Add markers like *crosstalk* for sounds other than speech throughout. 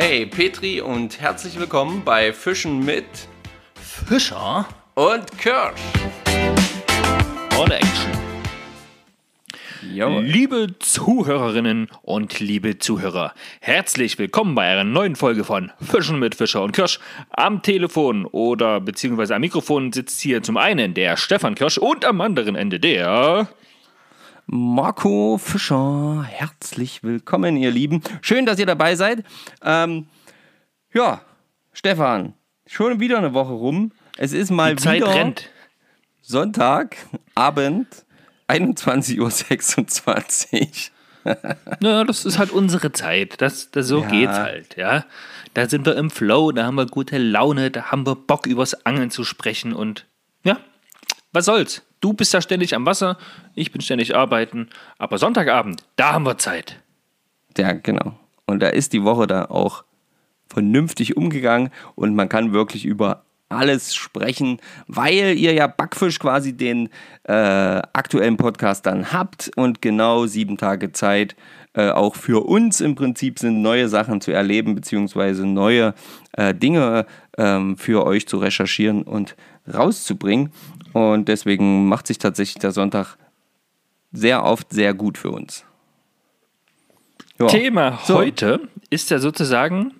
Hey Petri und herzlich willkommen bei Fischen mit Fischer und Kirsch. on Action. Liebe Zuhörerinnen und liebe Zuhörer, herzlich willkommen bei einer neuen Folge von Fischen mit Fischer und Kirsch. Am Telefon oder beziehungsweise am Mikrofon sitzt hier zum einen der Stefan Kirsch und am anderen Ende der Marco Fischer. Herzlich willkommen, ihr Lieben. Schön, dass ihr dabei seid. Ähm, ja, Stefan, schon wieder eine Woche rum. Es ist mal Die Zeit wieder rennt. Sonntagabend, 21.26 Uhr. *laughs* Naja, das ist halt unsere Zeit. Das, das so Ja. geht's halt, ja. Da sind wir im Flow, da haben wir gute Laune, da haben wir Bock übers Angeln zu sprechen und ja, was soll's? Du bist ja ständig am Wasser, ich bin ständig arbeiten, aber Sonntagabend, da haben wir Zeit. Ja, genau. Und da ist die Woche da auch vernünftig umgegangen und man kann wirklich über alles sprechen, weil ihr ja Backfisch quasi den äh, aktuellen Podcast dann habt und genau sieben Tage Zeit äh, auch für uns im Prinzip sind, neue Sachen zu erleben, beziehungsweise neue äh, Dinge ähm, für euch zu recherchieren und rauszubringen. Und deswegen macht sich tatsächlich der Sonntag sehr oft sehr gut für uns. Ja. Thema So. heute ist ja sozusagen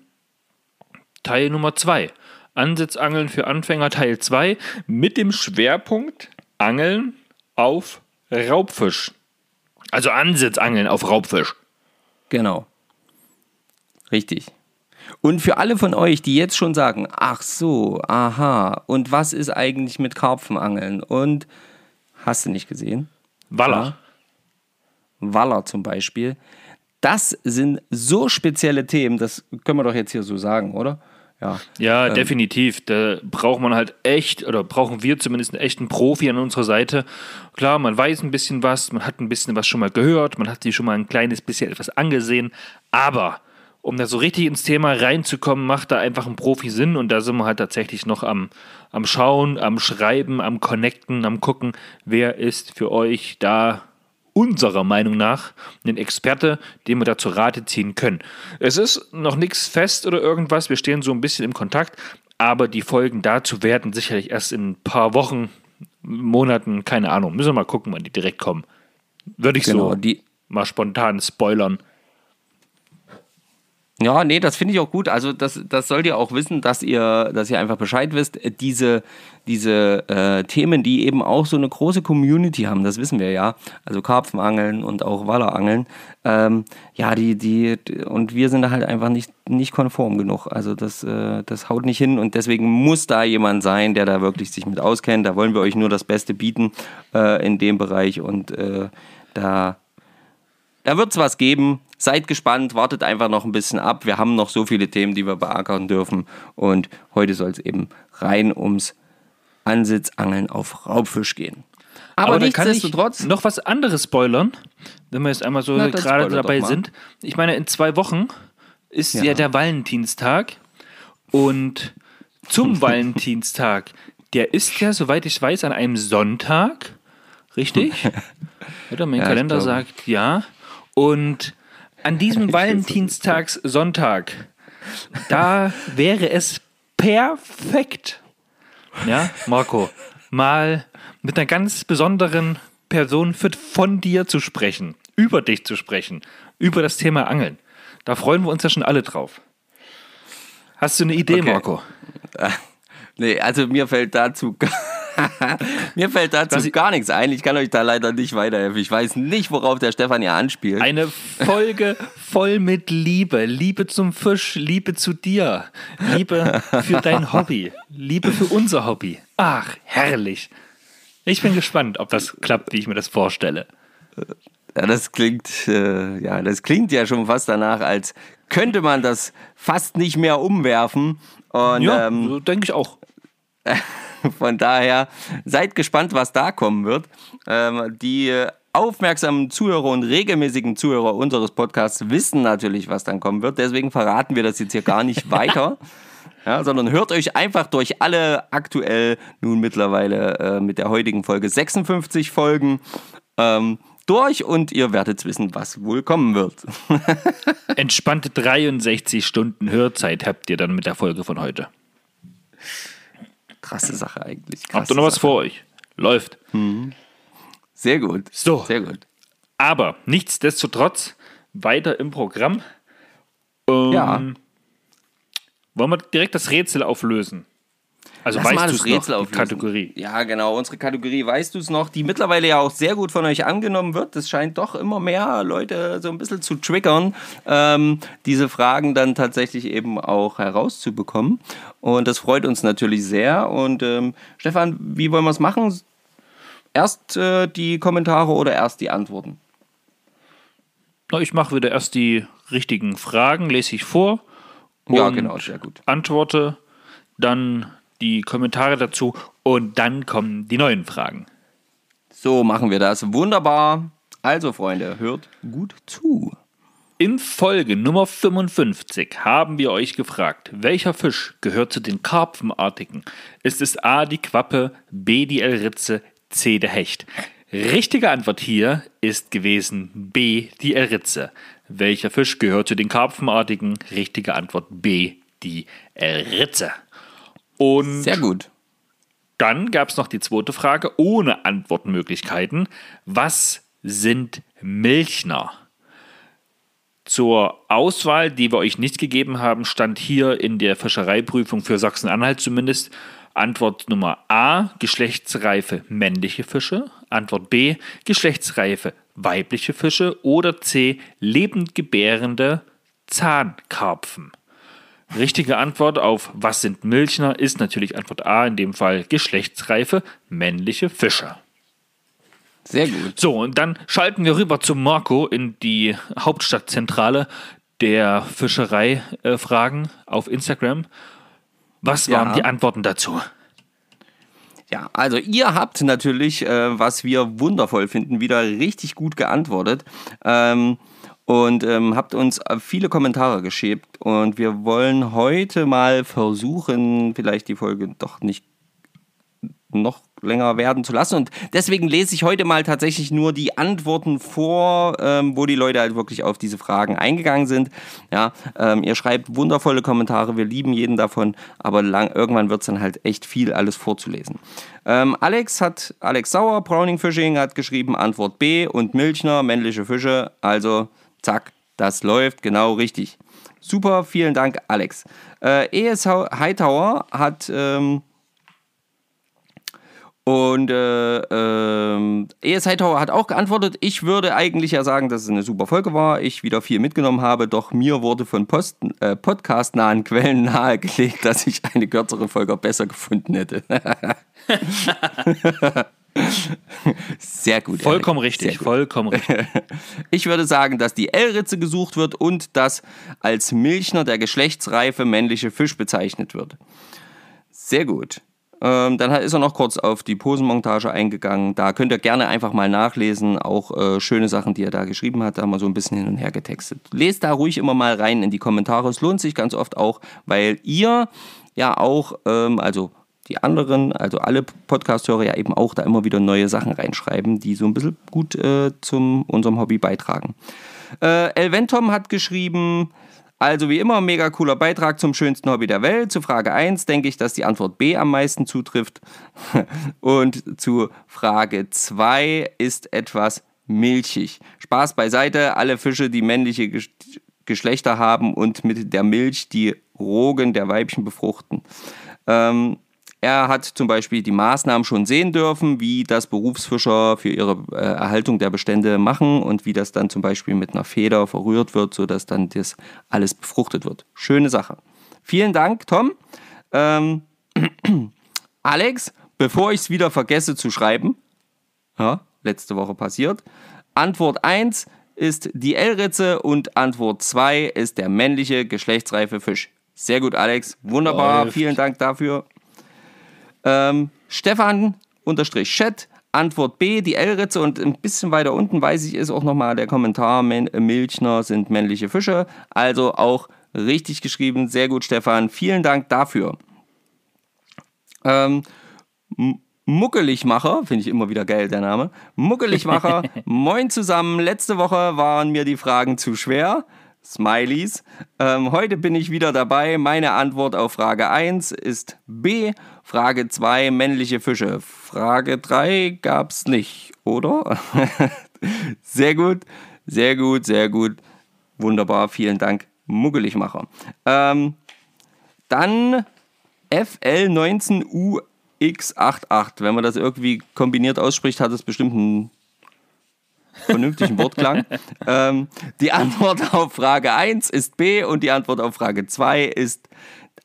Teil Nummer 2. Ansitzangeln für Anfänger Teil 2 mit dem Schwerpunkt Angeln auf Raubfisch. Also Ansitzangeln auf Raubfisch. Genau. Richtig. Und für alle von euch, die jetzt schon sagen, ach so, aha, und was ist eigentlich mit Karpfenangeln? Und hast du nicht gesehen? Waller. Waller zum Beispiel. Das sind so spezielle Themen, das können wir doch jetzt hier so sagen, oder? Ja. Ja, definitiv. Da braucht man halt echt, oder brauchen wir zumindest einen echten Profi an unserer Seite. Klar, man weiß ein bisschen was, man hat ein bisschen was schon mal gehört, man hat sich schon mal ein kleines bisschen etwas angesehen, aber um da so richtig ins Thema reinzukommen, macht da einfach ein Profi Sinn und da sind wir halt tatsächlich noch am, am Schauen, am Schreiben, am Connecten, am Gucken, wer ist für euch da unserer Meinung nach ein Experte, den wir da zu Rate ziehen können. Es ist noch nichts fest oder irgendwas, wir stehen so ein bisschen im Kontakt, aber die Folgen dazu werden sicherlich erst in ein paar Wochen, Monaten, keine Ahnung, müssen wir mal gucken, wann die direkt kommen. Würde ich Genau, so mal spontan spoilern. Ja, nee, das finde ich auch gut. Also das, das sollt ihr auch wissen, dass ihr, dass ihr einfach Bescheid wisst. Äh, Diese, diese äh, Themen, die eben auch so eine große Community haben, das wissen wir ja. Also Karpfenangeln und auch Wallerangeln. Ähm, ja, die, die, und wir sind da halt einfach nicht, nicht konform genug. Also das, äh, das haut nicht hin und deswegen muss da jemand sein, der da wirklich sich mit auskennt. Da wollen wir euch nur das Beste bieten äh, in dem Bereich und äh, da da wird es was geben. Seid gespannt, wartet einfach noch ein bisschen ab. Wir haben noch so viele Themen, die wir beackern dürfen. Und heute soll es eben rein ums Ansitzangeln auf Raubfisch gehen. Aber, ich nichtsdestotrotz. noch was anderes spoilern, wenn wir jetzt einmal so Na, gerade dabei sind. Ich meine, in zwei Wochen ist ja, Ja. der Valentinstag und zum *laughs* Valentinstag, der ist ja, soweit ich weiß, an einem Sonntag, richtig? *laughs* Oder mein Ja, Kalender sagt ja. Und an diesem *laughs* Valentinstagssonntag, da wäre es perfekt, ja, Marco, mal mit einer ganz besonderen Person für- von dir zu sprechen, über dich zu sprechen, über das Thema Angeln. Da freuen wir uns ja schon alle drauf. Hast du eine Idee, Okay. Marco? *laughs* Nee, also mir fällt dazu. *laughs* mir fällt dazu ich- gar nichts ein. Ich kann euch da leider nicht weiterhelfen. Ich weiß nicht, worauf der Stefan hier anspielt. Eine Folge voll mit Liebe. Liebe zum Fisch, Liebe zu dir, Liebe für dein Hobby, Liebe für unser Hobby. Ach, herrlich. Ich bin gespannt, ob das klappt, wie ich mir das vorstelle. Ja, das klingt, äh, ja, das klingt ja schon fast danach, als könnte man das fast nicht mehr umwerfen. Und Ja, ähm, so denke ich auch. *laughs* *laughs* Von daher seid gespannt, was da kommen wird. Ähm, die aufmerksamen Zuhörer und regelmäßigen Zuhörer unseres Podcasts wissen natürlich, was dann kommen wird. Deswegen verraten wir das jetzt hier gar nicht *laughs* weiter. Ja, sondern hört euch einfach durch alle aktuell nun mittlerweile äh, mit der heutigen Folge 56 Folgen ähm, durch und ihr werdet wissen, was wohl kommen wird. *laughs* Entspannte 63 Stunden Hörzeit habt ihr dann mit der Folge von heute. Krasse Sache eigentlich. Habt Krasse ihr noch was Sache. vor euch? Läuft. Sehr gut. So. Sehr gut. Aber nichtsdestotrotz weiter im Programm. Ähm, Ja. Wollen wir direkt das Rätsel auflösen? Also Lass weißt du es Rätsel noch, die. Kategorie? Ja, genau. Unsere Kategorie weißt du es noch, die mittlerweile ja auch sehr gut von euch angenommen wird. Das scheint doch immer mehr Leute so ein bisschen zu triggern, ähm, diese Fragen dann tatsächlich eben auch herauszubekommen. Und das freut uns natürlich sehr. Und ähm, Stefan, wie wollen wir es machen? Erst äh, die Kommentare oder erst die Antworten? Na, ich mache wieder erst die richtigen Fragen, lese ich vor. Ja, und genau, sehr gut. Antworte, dann die Kommentare dazu und dann kommen die neuen Fragen. So machen wir das. Wunderbar. Also, Freunde, hört gut zu. In Folge Nummer 55 haben wir euch gefragt, welcher Fisch gehört zu den Karpfenartigen? Ist es A die Quappe, B die Elritze, C der Hecht? Richtige Antwort hier ist gewesen B die Elritze. Welcher Fisch gehört zu den Karpfenartigen? Richtige Antwort B die Elritze. Und Sehr gut. dann gab es noch die zweite Frage ohne Antwortmöglichkeiten. Was sind Milchner? Zur Auswahl, die wir euch nicht gegeben haben, stand hier in der Fischereiprüfung für Sachsen-Anhalt zumindest Antwort Nummer A, geschlechtsreife männliche Fische. Antwort B, geschlechtsreife weibliche Fische. Oder C, lebend gebärende Zahnkarpfen. Richtige Antwort auf Was sind Milchner ist natürlich Antwort A, in dem Fall geschlechtsreife männliche Fische. Sehr gut. So, und dann schalten wir rüber zu Marco in die Hauptstadtzentrale der Fischerei-Fragen auf Instagram. Was Ja. waren die Antworten dazu? Ja, also ihr habt natürlich, äh, was wir wundervoll finden, wieder richtig gut geantwortet ähm, und ähm, habt uns äh, viele Kommentare geschickt und wir wollen heute mal versuchen, vielleicht die Folge doch nicht noch länger werden zu lassen. Und deswegen lese ich heute mal tatsächlich nur die Antworten vor, ähm, wo die Leute halt wirklich auf diese Fragen eingegangen sind. Ja, ähm, ihr schreibt wundervolle Kommentare, wir lieben jeden davon, aber lang, irgendwann wird es dann halt echt viel alles vorzulesen. Ähm, Alex hat, Alex Sauer, Browning Fishing hat geschrieben, Antwort B und Milchner, männliche Fische. Also zack, das läuft genau richtig. Super, vielen Dank, Alex. Äh, ES Hightower hat ähm, und äh, ähm, ES Hightower hat auch geantwortet, ich würde eigentlich ja sagen, dass es eine super Folge war, ich wieder viel mitgenommen habe, doch mir wurde von äh, podcast-nahen Quellen *laughs* nahegelegt, dass ich eine kürzere Folge besser gefunden hätte. *laughs* *laughs* Sehr gut. Vollkommen Erik, richtig, gut. vollkommen richtig. *laughs* Ich würde sagen, dass die L-Ritze gesucht wird und dass als Milchner der geschlechtsreife männliche Fisch bezeichnet wird. Sehr gut. Ähm, dann ist er noch kurz auf die Posenmontage eingegangen. Da könnt ihr gerne einfach mal nachlesen. Auch äh, schöne Sachen, die er da geschrieben hat. Da haben wir so ein bisschen hin und her getextet. Lest da ruhig immer mal rein in die Kommentare. Es lohnt sich ganz oft auch, weil ihr ja auch, ähm, also die anderen, also alle Podcast-Hörer ja eben auch da immer wieder neue Sachen reinschreiben, die so ein bisschen gut äh, zum unserem Hobby beitragen. Äh, Elventom hat geschrieben, also wie immer, mega cooler Beitrag zum schönsten Hobby der Welt. Zu Frage 1 denke ich, dass die Antwort B am meisten zutrifft. *laughs* Und zu Frage 2 ist etwas milchig. Spaß beiseite, alle Fische, die männliche Gesch- Geschlechter haben und mit der Milch die Rogen der Weibchen befruchten. Ähm, er hat zum Beispiel die Maßnahmen schon sehen dürfen, wie das Berufsfischer für ihre äh, Erhaltung der Bestände machen und wie das dann zum Beispiel mit einer Feder verrührt wird, sodass dann das alles befruchtet wird. Schöne Sache. Vielen Dank, Tom. Ähm, *clears throat* Alex, bevor ich es wieder vergesse zu schreiben, ja, letzte Woche passiert, Antwort 1 ist die L-Ritze und Antwort 2 ist der männliche geschlechtsreife Fisch. Sehr gut, Alex. Wunderbar. Läuft. Vielen Dank dafür. Ähm, Stefan unterstrich Chat. Antwort B, die L-Ritze und ein bisschen weiter unten weiß ich ist auch nochmal der Kommentar, Men Milchner sind männliche Fische. Also auch richtig geschrieben. Sehr gut, Stefan. Vielen Dank dafür. Ähm, M- Muckeligmacher, finde ich immer wieder geil, der Name. Muckeligmacher, *laughs* moin zusammen. Letzte Woche waren mir die Fragen zu schwer. Smileys. Ähm, heute bin ich wieder dabei. Meine Antwort auf Frage 1 ist B. Frage 2, männliche Fische. Frage 3 gab es nicht, oder? *laughs* sehr gut, sehr gut, sehr gut. Wunderbar, vielen Dank, Muggeligmacher. Ähm, dann FL19UX88. Wenn man das irgendwie kombiniert ausspricht, hat es bestimmt einen vernünftigen Wortklang. *laughs* ähm, die Antwort auf Frage 1 ist B und die Antwort auf Frage 2 ist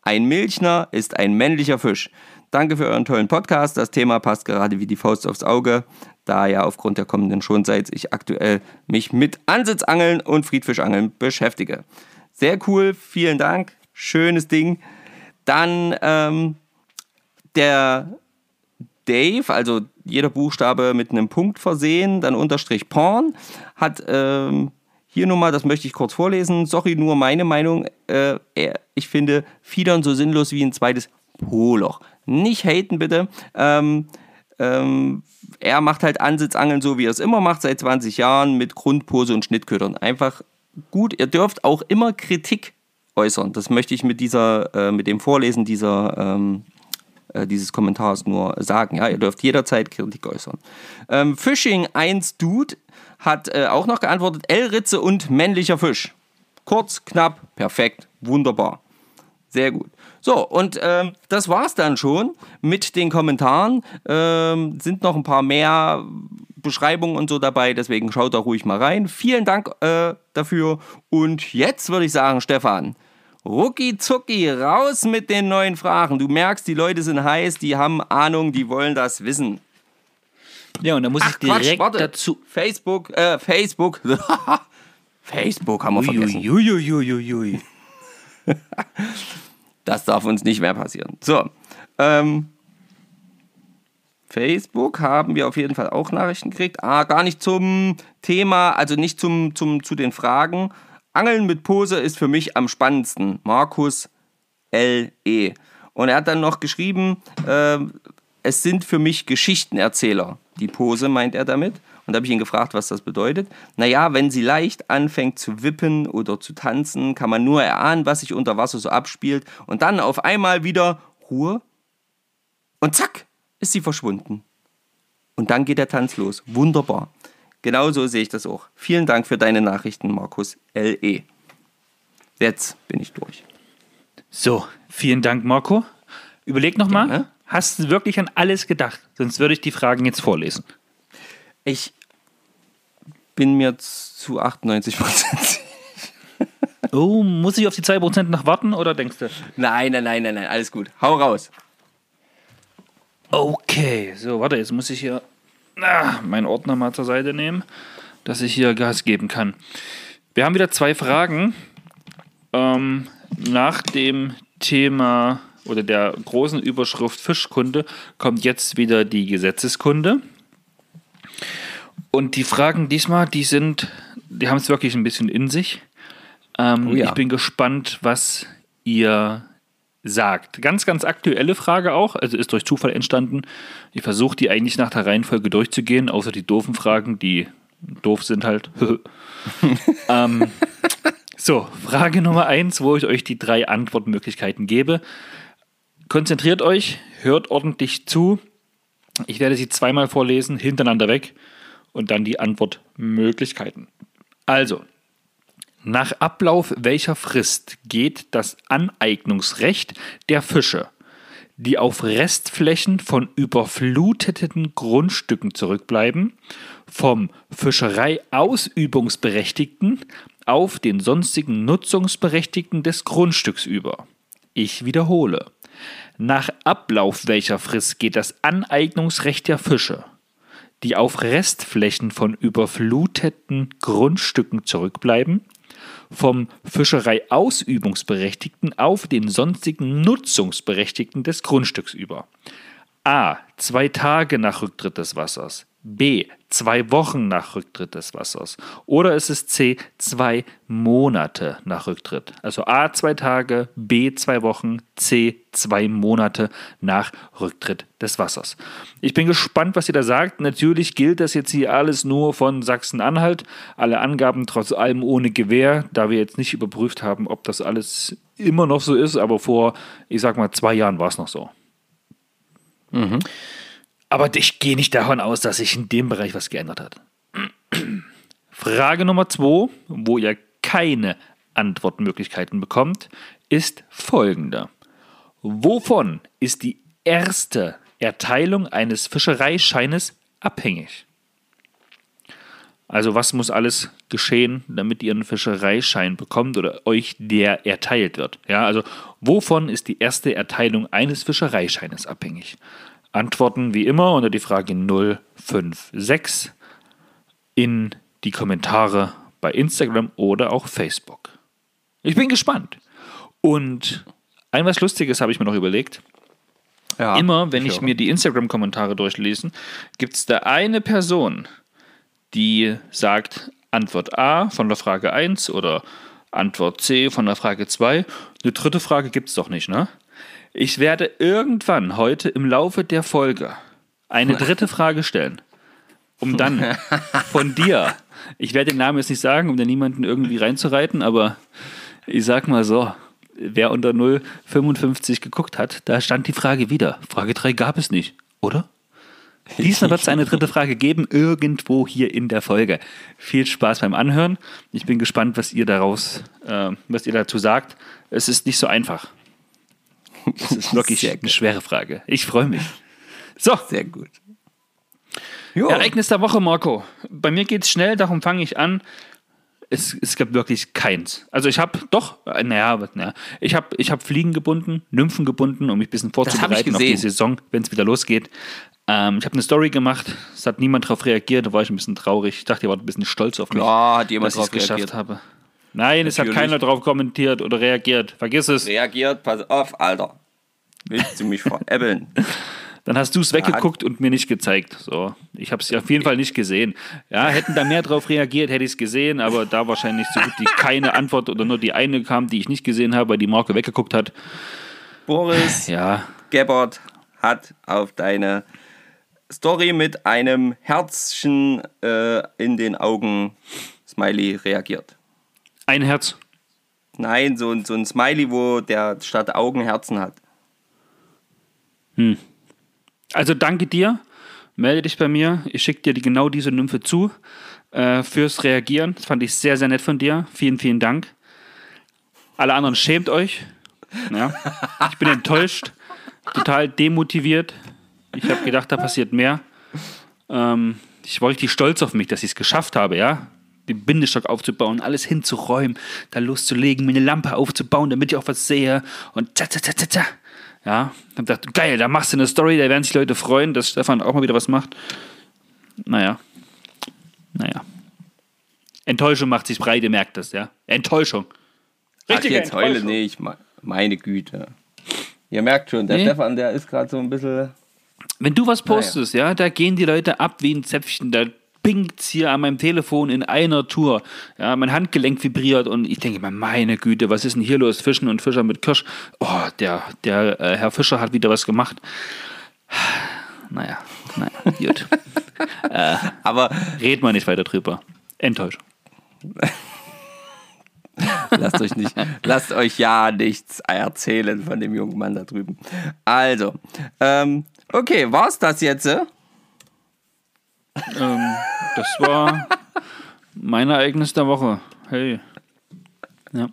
ein Milchner ist ein männlicher Fisch. Danke für euren tollen Podcast. Das Thema passt gerade wie die Faust aufs Auge, da ja aufgrund der kommenden Schonzeit ich aktuell mich mit Ansitzangeln und Friedfischangeln beschäftige. Sehr cool, vielen Dank. Schönes Ding. Dann ähm, der Dave, also jeder Buchstabe mit einem Punkt versehen, dann Unterstrich Porn, hat ähm, hier nochmal, das möchte ich kurz vorlesen. Sorry, nur meine Meinung. Äh, ich finde Fiedern so sinnlos wie ein zweites Poloch. Nicht haten bitte. Ähm, ähm, er macht halt Ansitzangeln so, wie er es immer macht, seit 20 Jahren mit Grundpose und Schnittködern. Einfach gut. Ihr dürft auch immer Kritik äußern. Das möchte ich mit dieser, äh, mit dem Vorlesen dieser, ähm, äh, dieses Kommentars nur sagen. Ja, ihr dürft jederzeit Kritik äußern. Ähm, Fishing 1 Dude hat äh, auch noch geantwortet: L-Ritze und männlicher Fisch. Kurz, knapp, perfekt, wunderbar. Sehr gut. So, und ähm, das war's dann schon mit den Kommentaren. Ähm, sind noch ein paar mehr Beschreibungen und so dabei, deswegen schaut da ruhig mal rein. Vielen Dank äh, dafür. Und jetzt würde ich sagen, Stefan, rucki zucki, raus mit den neuen Fragen. Du merkst, die Leute sind heiß, die haben Ahnung, die wollen das wissen. Ja, und da muss Ach, ich direkt Quatsch, dazu. Facebook, äh, Facebook. *laughs* Facebook haben wir vergessen. Uiuiuiui. *laughs* das darf uns nicht mehr passieren. So, ähm, Facebook haben wir auf jeden Fall auch Nachrichten gekriegt. Ah, gar nicht zum Thema, also nicht zum, zum, zu den Fragen. Angeln mit Pose ist für mich am spannendsten. Markus L.E. Und er hat dann noch geschrieben, äh, es sind für mich Geschichtenerzähler. Die Pose meint er damit. Und da habe ich ihn gefragt, was das bedeutet. Naja, wenn sie leicht anfängt zu wippen oder zu tanzen, kann man nur erahnen, was sich unter Wasser so abspielt. Und dann auf einmal wieder Ruhe. Und zack, ist sie verschwunden. Und dann geht der Tanz los. Wunderbar. Genauso sehe ich das auch. Vielen Dank für deine Nachrichten, Markus L.E. Jetzt bin ich durch. So, vielen Dank, Marco. Überleg nochmal, hast du wirklich an alles gedacht? Sonst würde ich die Fragen jetzt vorlesen. Ich bin mir zu 98 Prozent Oh, muss ich auf die 2% noch warten oder denkst du? Nein, nein, nein, nein, nein, alles gut. Hau raus. Okay, so, warte, jetzt muss ich hier ah, meinen Ordner mal zur Seite nehmen, dass ich hier Gas geben kann. Wir haben wieder zwei Fragen. Ähm, nach dem Thema oder der großen Überschrift Fischkunde kommt jetzt wieder die Gesetzeskunde. Und die Fragen diesmal, die sind, die haben es wirklich ein bisschen in sich. Ähm, oh ja. Ich bin gespannt, was ihr sagt. Ganz, ganz aktuelle Frage auch, also ist durch Zufall entstanden. Ich versuche die eigentlich nach der Reihenfolge durchzugehen, außer die doofen Fragen, die doof sind halt. *laughs* ähm, so, Frage Nummer eins, wo ich euch die drei Antwortmöglichkeiten gebe. Konzentriert euch, hört ordentlich zu. Ich werde sie zweimal vorlesen, hintereinander weg und dann die Antwortmöglichkeiten. Also, nach Ablauf welcher Frist geht das Aneignungsrecht der Fische, die auf Restflächen von überfluteten Grundstücken zurückbleiben, vom Fischereiausübungsberechtigten auf den sonstigen Nutzungsberechtigten des Grundstücks über? Ich wiederhole. Nach Ablauf welcher Frist geht das Aneignungsrecht der Fische, die auf Restflächen von überfluteten Grundstücken zurückbleiben, vom Fischereiausübungsberechtigten auf den sonstigen Nutzungsberechtigten des Grundstücks über. A. Zwei Tage nach Rücktritt des Wassers. B. Zwei Wochen nach Rücktritt des Wassers. Oder ist es C. Zwei Monate nach Rücktritt. Also A. Zwei Tage, B. Zwei Wochen, C. Zwei Monate nach Rücktritt des Wassers. Ich bin gespannt, was ihr da sagt. Natürlich gilt das jetzt hier alles nur von Sachsen-Anhalt. Alle Angaben trotz allem ohne Gewähr, da wir jetzt nicht überprüft haben, ob das alles immer noch so ist. Aber vor, ich sag mal, zwei Jahren war es noch so. Mhm. Aber ich gehe nicht davon aus, dass sich in dem Bereich was geändert hat. *clears throat* Frage Nummer zwei, wo ihr keine Antwortmöglichkeiten bekommt, ist folgende. Wovon ist die erste Erteilung eines Fischereischeines abhängig? Also was muss alles geschehen, damit ihr einen Fischereischein bekommt oder euch der erteilt wird? Ja, also wovon ist die erste Erteilung eines Fischereischeines abhängig? Antworten wie immer unter die Frage 056 in die Kommentare bei Instagram oder auch Facebook. Ich bin gespannt. Und ein was Lustiges habe ich mir noch überlegt. Ja, Immer, wenn ich, ich mir die Instagram-Kommentare durchlese, gibt es da eine Person, die sagt Antwort A von der Frage 1 oder Antwort C von der Frage 2. Eine dritte Frage gibt es doch nicht, ne? Ich werde irgendwann heute im Laufe der Folge eine dritte Frage stellen, um dann *laughs* von dir, ich werde den Namen jetzt nicht sagen, um da niemanden irgendwie reinzureiten, aber ich sag mal so, wer unter 055 geguckt hat, da stand die Frage wieder. Frage 3 gab es nicht, oder? Diesmal *laughs* wird es eine dritte Frage geben, irgendwo hier in der Folge. Viel Spaß beim Anhören. Ich bin gespannt, was ihr daraus, äh, was ihr dazu sagt. Es ist nicht so einfach. Das ist wirklich eine schwere Frage. Ich freue mich. So. Sehr gut. Jo. Ereignis der Woche, Marco. Bei mir geht es schnell, darum fange ich an. Es, es gibt wirklich keins. Also ich habe doch, naja, naja ich habe ich hab Fliegen gebunden, Nymphen gebunden, um mich ein bisschen vorzubereiten auf die Saison, wenn es wieder losgeht. Ähm, ich habe eine Story gemacht, es hat niemand darauf reagiert, da war ich ein bisschen traurig. Ich dachte, ihr wart ein bisschen stolz auf mich, ja, hat jemand dass ich es geschafft habe. Nein, Natürlich. es hat keiner drauf kommentiert oder reagiert. Vergiss es. Reagiert, pass auf, Alter. Willst du mich veräppeln? *laughs* Dann hast du es weggeguckt und mir nicht gezeigt. So, ich habe es auf jeden Fall nicht gesehen. Ja, hätten da mehr drauf reagiert, hätte ich es gesehen, aber da wahrscheinlich so gut wie keine Antwort oder nur die eine kam, die ich nicht gesehen habe, weil die Marke weggeguckt hat. Boris ja. Gebhardt hat auf deine Story mit einem Herzchen äh, in den Augen Smiley reagiert. Ein Herz. Nein, so, so ein Smiley, wo der statt Augen Herzen hat. Hm. Also danke dir. Melde dich bei mir. Ich schicke dir die, genau diese Nymphe zu äh, fürs Reagieren. Das fand ich sehr, sehr nett von dir. Vielen, vielen Dank. Alle anderen schämt euch. Ja. Ich bin enttäuscht, total demotiviert. Ich habe gedacht, da passiert mehr. Ähm, ich war richtig stolz auf mich, dass ich es geschafft habe, ja den Bindestock aufzubauen, alles hinzuräumen, da loszulegen, mir eine Lampe aufzubauen, damit ich auch was sehe und ta, ta, ta, ta, ta. Ja, hab gedacht, geil, da machst du eine Story, da werden sich Leute freuen, dass Stefan auch mal wieder was macht. Naja, naja. Enttäuschung macht sich breit, ihr merkt das, ja. Enttäuschung. Richtig jetzt heule nicht, meine Güte. Ihr merkt schon, der nee. Stefan, der ist gerade so ein bisschen. Wenn du was postest, naja. ja, da gehen die Leute ab wie ein Zäpfchen, da pinkt hier an meinem Telefon in einer Tour. Ja, mein Handgelenk vibriert und ich denke mir, meine Güte, was ist denn hier los? Fischen und Fischer mit Kirsch. Oh, der, der äh, Herr Fischer hat wieder was gemacht. Naja, naja, gut. *laughs* äh, Aber red mal nicht weiter drüber. Enttäuschung. *laughs* lasst euch nicht, lasst euch ja nichts erzählen von dem jungen Mann da drüben. Also, ähm, okay, war's das jetzt? Äh? Ähm, das war mein Ereignis der Woche. Hey. Ja.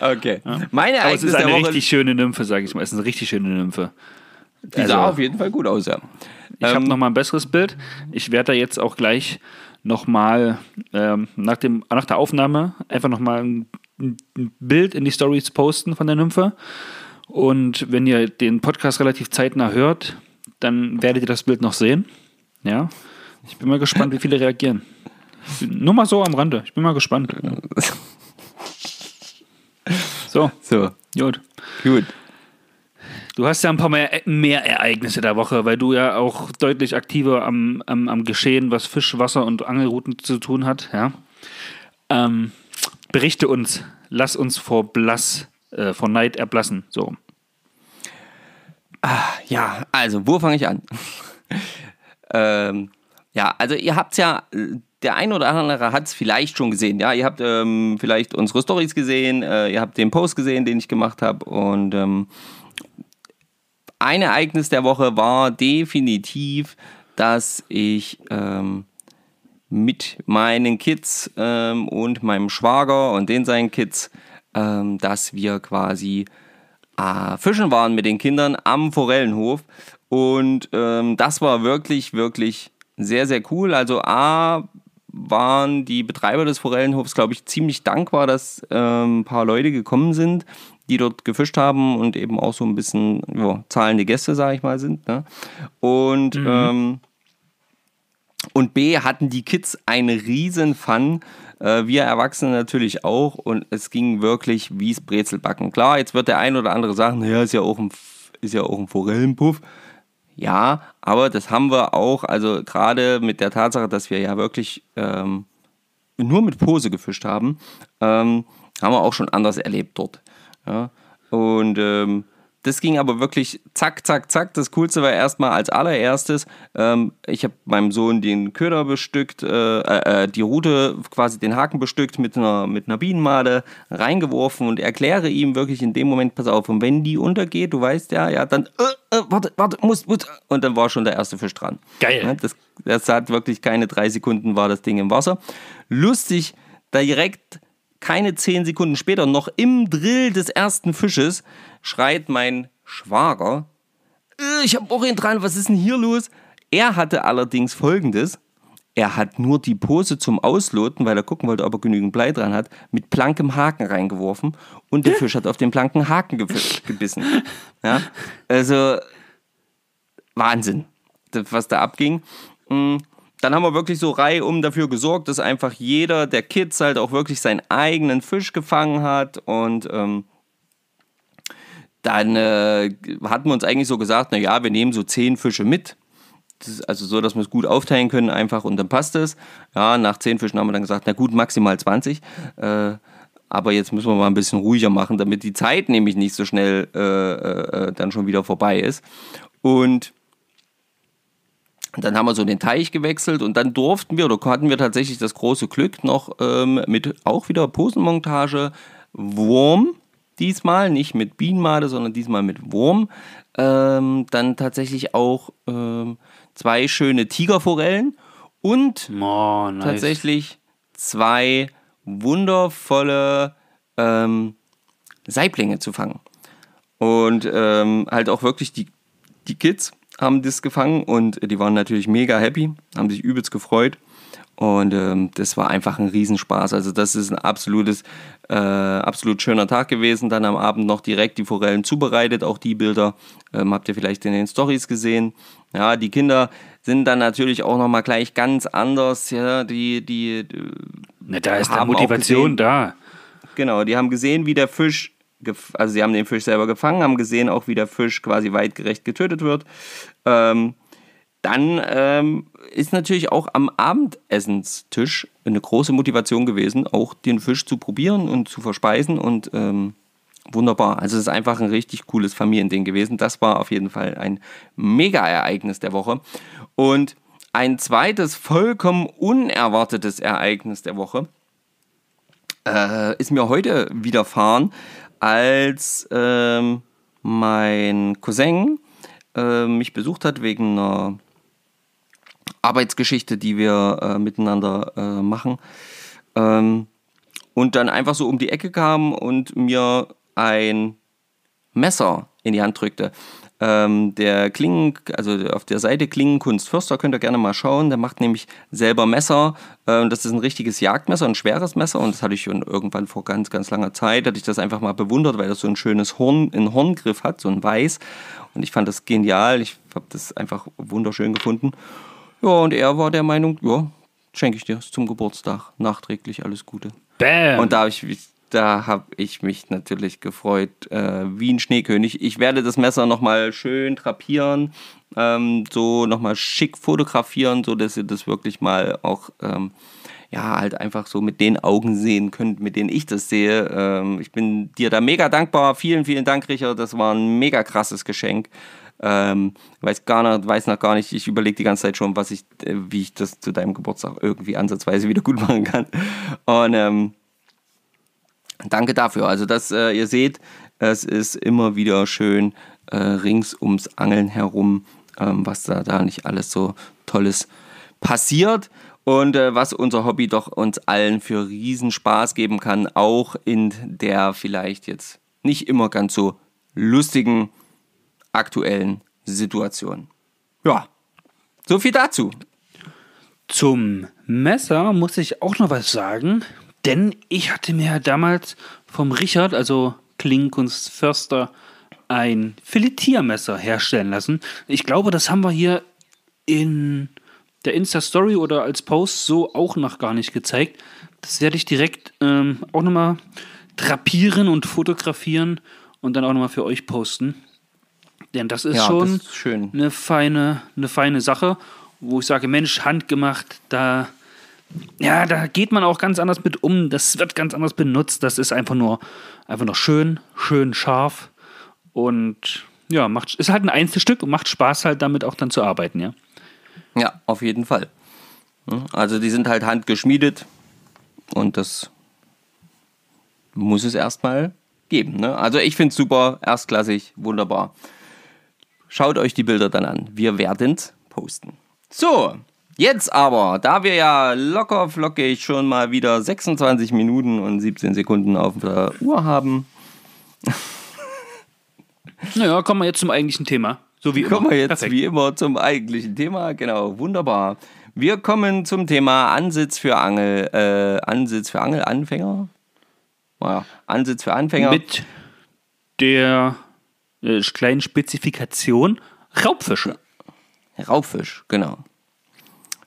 Okay. Ja. Meine Ereignis Aber es ist eine richtig schöne Nymphe, sage ich mal. Es ist eine richtig schöne Nymphe. Die also, sah auf jeden Fall gut aus, ja. Ich ähm, habe nochmal ein besseres Bild. Ich werde da jetzt auch gleich nochmal ähm, nach, nach der Aufnahme einfach nochmal ein, ein Bild in die Stories posten von der Nymphe. Und wenn ihr den Podcast relativ zeitnah hört, dann werdet ihr das Bild noch sehen. Ja. Ich bin mal gespannt, wie viele reagieren. Nur mal so am Rande. Ich bin mal gespannt. So. So. Gut. Gut. Du hast ja ein paar mehr, mehr Ereignisse der Woche, weil du ja auch deutlich aktiver am, am, am Geschehen, was Fisch, Wasser und Angelrouten zu tun hat. Ja? Ähm, berichte uns, lass uns vor Blass, äh, vor Neid erblassen. So. Ah, ja, also, wo fange ich an? Ähm, ja, also ihr habt ja, der ein oder andere hat es vielleicht schon gesehen. Ja, ihr habt ähm, vielleicht unsere Stories gesehen, äh, ihr habt den Post gesehen, den ich gemacht habe. Und ähm, ein Ereignis der Woche war definitiv, dass ich ähm, mit meinen Kids ähm, und meinem Schwager und den seinen Kids, ähm, dass wir quasi äh, fischen waren mit den Kindern am Forellenhof. Und ähm, das war wirklich, wirklich sehr, sehr cool. Also A, waren die Betreiber des Forellenhofs, glaube ich, ziemlich dankbar, dass ähm, ein paar Leute gekommen sind, die dort gefischt haben und eben auch so ein bisschen ja, zahlende Gäste, sage ich mal, sind. Ne? Und, mhm. ähm, und B, hatten die Kids einen riesen Fun. Äh, wir Erwachsene natürlich auch. Und es ging wirklich wie's Brezelbacken. Klar, jetzt wird der ein oder andere sagen, naja, ist ja auch ein, ist ja auch ein Forellenpuff. Ja, aber das haben wir auch, also gerade mit der Tatsache, dass wir ja wirklich ähm, nur mit Pose gefischt haben, ähm, haben wir auch schon anders erlebt dort. Ja? Und ähm, das ging aber wirklich zack, zack, zack. Das Coolste war erstmal als allererstes, ähm, ich habe meinem Sohn den Köder bestückt, äh, äh, die Route, quasi den Haken bestückt mit einer, mit einer Bienenmade reingeworfen und erkläre ihm wirklich in dem Moment, pass auf, und wenn die untergeht, du weißt ja, ja, dann, äh, äh warte, warte, muss, muss, und dann war schon der erste Fisch dran. Geil. Ja, das, das hat wirklich keine drei Sekunden war das Ding im Wasser. Lustig, direkt keine zehn Sekunden später, noch im Drill des ersten Fisches, schreit mein Schwager, äh, ich habe auch ihn dran, was ist denn hier los? Er hatte allerdings folgendes. Er hat nur die Pose zum Ausloten, weil er gucken wollte, ob er genügend Blei dran hat, mit blankem Haken reingeworfen und der Fisch hat auf den blanken Haken *laughs* gebissen. Ja? Also Wahnsinn, was da abging. Dann haben wir wirklich so reihum dafür gesorgt, dass einfach jeder der Kids halt auch wirklich seinen eigenen Fisch gefangen hat und ähm, dann äh, hatten wir uns eigentlich so gesagt, naja, wir nehmen so zehn Fische mit. also so, dass wir es gut aufteilen können einfach und dann passt es. Ja, nach zehn Fischen haben wir dann gesagt, na gut, maximal 20. Äh, aber jetzt müssen wir mal ein bisschen ruhiger machen, damit die Zeit nämlich nicht so schnell äh, äh, äh dann schon wieder vorbei ist. Und dann haben wir so den Teich gewechselt und dann durften wir oder hatten wir tatsächlich das große Glück noch ähm, mit auch wieder Posenmontage Wurm diesmal, nicht mit Bienenmade, sondern diesmal mit Wurm. Ähm, dann tatsächlich auch ähm, zwei schöne Tigerforellen und oh, nice. tatsächlich zwei wundervolle ähm, Saiblinge zu fangen. Und ähm, halt auch wirklich die, die Kids haben das gefangen und die waren natürlich mega happy, haben sich übelst gefreut. Und ähm, das war einfach ein Riesenspaß. Also das ist ein absolutes, äh, absolut schöner Tag gewesen. Dann am Abend noch direkt die Forellen zubereitet. Auch die Bilder ähm, habt ihr vielleicht in den Stories gesehen. Ja, die Kinder sind dann natürlich auch nochmal gleich ganz anders. Ja, die, die, die Na, da ist die Motivation da. Genau, die haben gesehen, wie der Fisch also sie haben den Fisch selber gefangen, haben gesehen auch, wie der Fisch quasi weitgerecht getötet wird. Ähm, dann ähm, ist natürlich auch am Abendessenstisch eine große Motivation gewesen, auch den Fisch zu probieren und zu verspeisen und ähm, wunderbar. Also es ist einfach ein richtig cooles Familiending gewesen. Das war auf jeden Fall ein Mega-Ereignis der Woche. Und ein zweites vollkommen unerwartetes Ereignis der Woche äh, ist mir heute widerfahren als ähm, mein Cousin äh, mich besucht hat wegen einer Arbeitsgeschichte, die wir äh, miteinander äh, machen. Ähm, und dann einfach so um die Ecke kam und mir ein Messer in die Hand drückte. Ähm, der Klingen, also auf der Seite Klingenkunst Förster könnt ihr gerne mal schauen. Der macht nämlich selber Messer. Ähm, das ist ein richtiges Jagdmesser, ein schweres Messer. Und das hatte ich schon irgendwann vor ganz, ganz langer Zeit. Hatte ich das einfach mal bewundert, weil das so ein schönes Horn, einen Horngriff hat, so ein Weiß. Und ich fand das genial. Ich habe das einfach wunderschön gefunden. Ja, und er war der Meinung, ja, schenke ich dir zum Geburtstag nachträglich alles Gute. Bam. Und da habe ich da habe ich mich natürlich gefreut, äh, wie ein Schneekönig. Ich werde das Messer nochmal schön drapieren, ähm, so nochmal schick fotografieren, so dass ihr das wirklich mal auch, ähm, ja, halt einfach so mit den Augen sehen könnt, mit denen ich das sehe. Ähm, ich bin dir da mega dankbar. Vielen, vielen Dank, Richard. Das war ein mega krasses Geschenk. Ähm, weiß gar nicht, weiß noch gar nicht, ich überlege die ganze Zeit schon, was ich, äh, wie ich das zu deinem Geburtstag irgendwie ansatzweise *laughs* wieder gut machen kann. Und ähm, danke dafür. Also, dass äh, ihr seht, es ist immer wieder schön äh, rings ums Angeln herum, ähm, was da, da nicht alles so Tolles passiert und äh, was unser Hobby doch uns allen für Riesenspaß geben kann, auch in der vielleicht jetzt nicht immer ganz so lustigen aktuellen Situation. Ja, so viel dazu. Zum Messer muss ich auch noch was sagen, denn ich hatte mir damals vom Richard, also Klingkunst Förster, ein Filetiermesser herstellen lassen. Ich glaube, das haben wir hier in der Insta-Story oder als Post so auch noch gar nicht gezeigt. Das werde ich direkt ähm, auch nochmal drapieren und fotografieren und dann auch nochmal für euch posten. Denn das ist Ja, schon das ist eine feine, eine feine Sache, wo ich sage, Mensch, handgemacht, da, ja, da geht man auch ganz anders mit um. Das wird ganz anders benutzt. Das ist einfach nur, einfach nur schön, schön scharf und ja, macht, ist halt ein Einzelstück und macht Spaß halt damit auch dann zu arbeiten, ja. Ja, auf jeden Fall. Also die sind halt handgeschmiedet und das muss es erstmal geben. Ne? Also ich finde es super, erstklassig, wunderbar. Schaut euch die Bilder dann an. Wir werden posten. So, jetzt aber, da wir ja locker flockig schon mal wieder 26 Minuten und 17 Sekunden auf der Uhr haben, *laughs* Naja, kommen wir jetzt zum eigentlichen Thema. So wie immer. Kommen wir jetzt Perfekt. wie immer zum eigentlichen Thema. Genau, wunderbar. Wir kommen zum Thema Ansitz für Angel, äh, Ansitz für Angelanfänger. Ja, Ansitz für Anfänger. Mit der äh, kleinen Spezifikation Raubfische. Raubfisch, genau.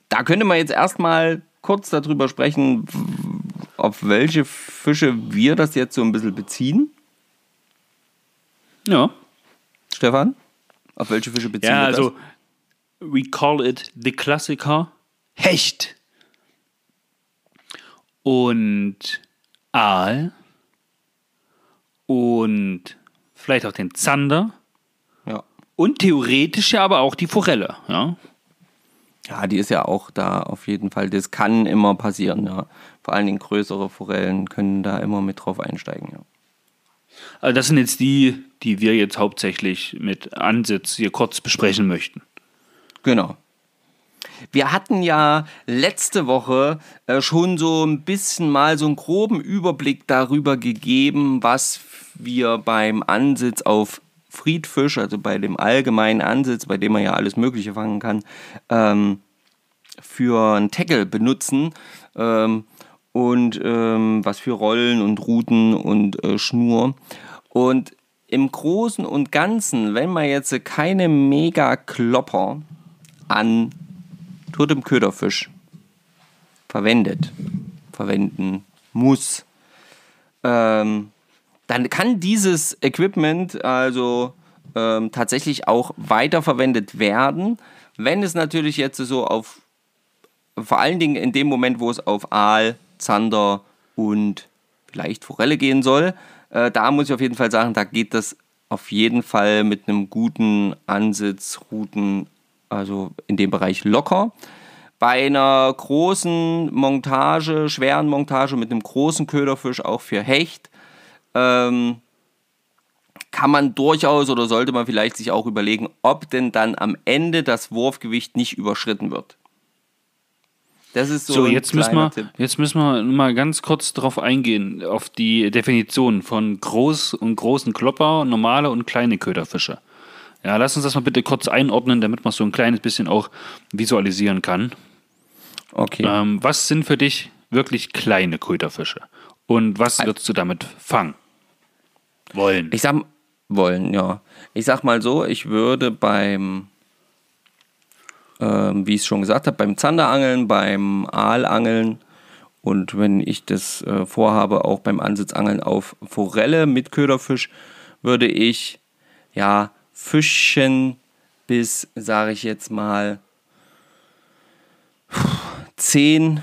Da könnte man jetzt erstmal kurz darüber sprechen, auf welche Fische wir das jetzt so ein bisschen beziehen. Ja. Stefan? Auf welche Fische beziehen Ja, wir also das? we call it the Klassiker Hecht und Aal und vielleicht auch den Zander Ja. und theoretisch ja aber auch die Forelle, ja. Ja, die ist ja auch da auf jeden Fall. Das kann immer passieren, ja. Vor allen Dingen größere Forellen können da immer mit drauf einsteigen, ja. Also das sind jetzt die, die wir jetzt hauptsächlich mit Ansitz hier kurz besprechen möchten. Genau. Wir hatten ja letzte Woche äh, schon so ein bisschen mal so einen groben Überblick darüber gegeben, was wir beim Ansitz auf Friedfisch, also bei dem allgemeinen Ansitz, bei dem man ja alles Mögliche fangen kann, ähm, für einen Tackle benutzen. Ähm, und ähm, was für Rollen und Routen und äh, Schnur. Und im Großen und Ganzen, wenn man jetzt keine Mega-Klopper an totem Köderfisch verwendet, verwenden muss, ähm, dann kann dieses Equipment also ähm, tatsächlich auch weiterverwendet werden, wenn es natürlich jetzt so auf, vor allen Dingen in dem Moment, wo es auf Aal, Zander und vielleicht Forelle gehen soll, äh, da muss ich auf jeden Fall sagen, da geht das auf jeden Fall mit einem guten Ansitz, Routen, also in dem Bereich locker. Bei einer großen Montage, schweren Montage mit einem großen Köderfisch, auch für Hecht, ähm, kann man durchaus oder sollte man vielleicht sich auch überlegen, ob denn dann am Ende das Wurfgewicht nicht überschritten wird. Das ist so, So, ein jetzt müssen, wir, Tipp. jetzt müssen wir mal ganz kurz darauf eingehen, auf die Definition von groß und großen Klopper, normale und kleine Köderfische. Ja, lass uns das mal bitte kurz einordnen, damit man so ein kleines bisschen auch visualisieren kann. Okay. Ähm, was sind für dich wirklich kleine Köderfische? Und was würdest du damit fangen? Wollen. Ich sag wollen, ja. Ich sag mal so, ich würde beim, ähm, wie ich es schon gesagt habe, beim Zanderangeln, beim Aalangeln und wenn ich das äh, vorhabe, auch beim Ansitzangeln auf Forelle mit Köderfisch, würde ich ja fischen bis, sage ich jetzt mal, 10,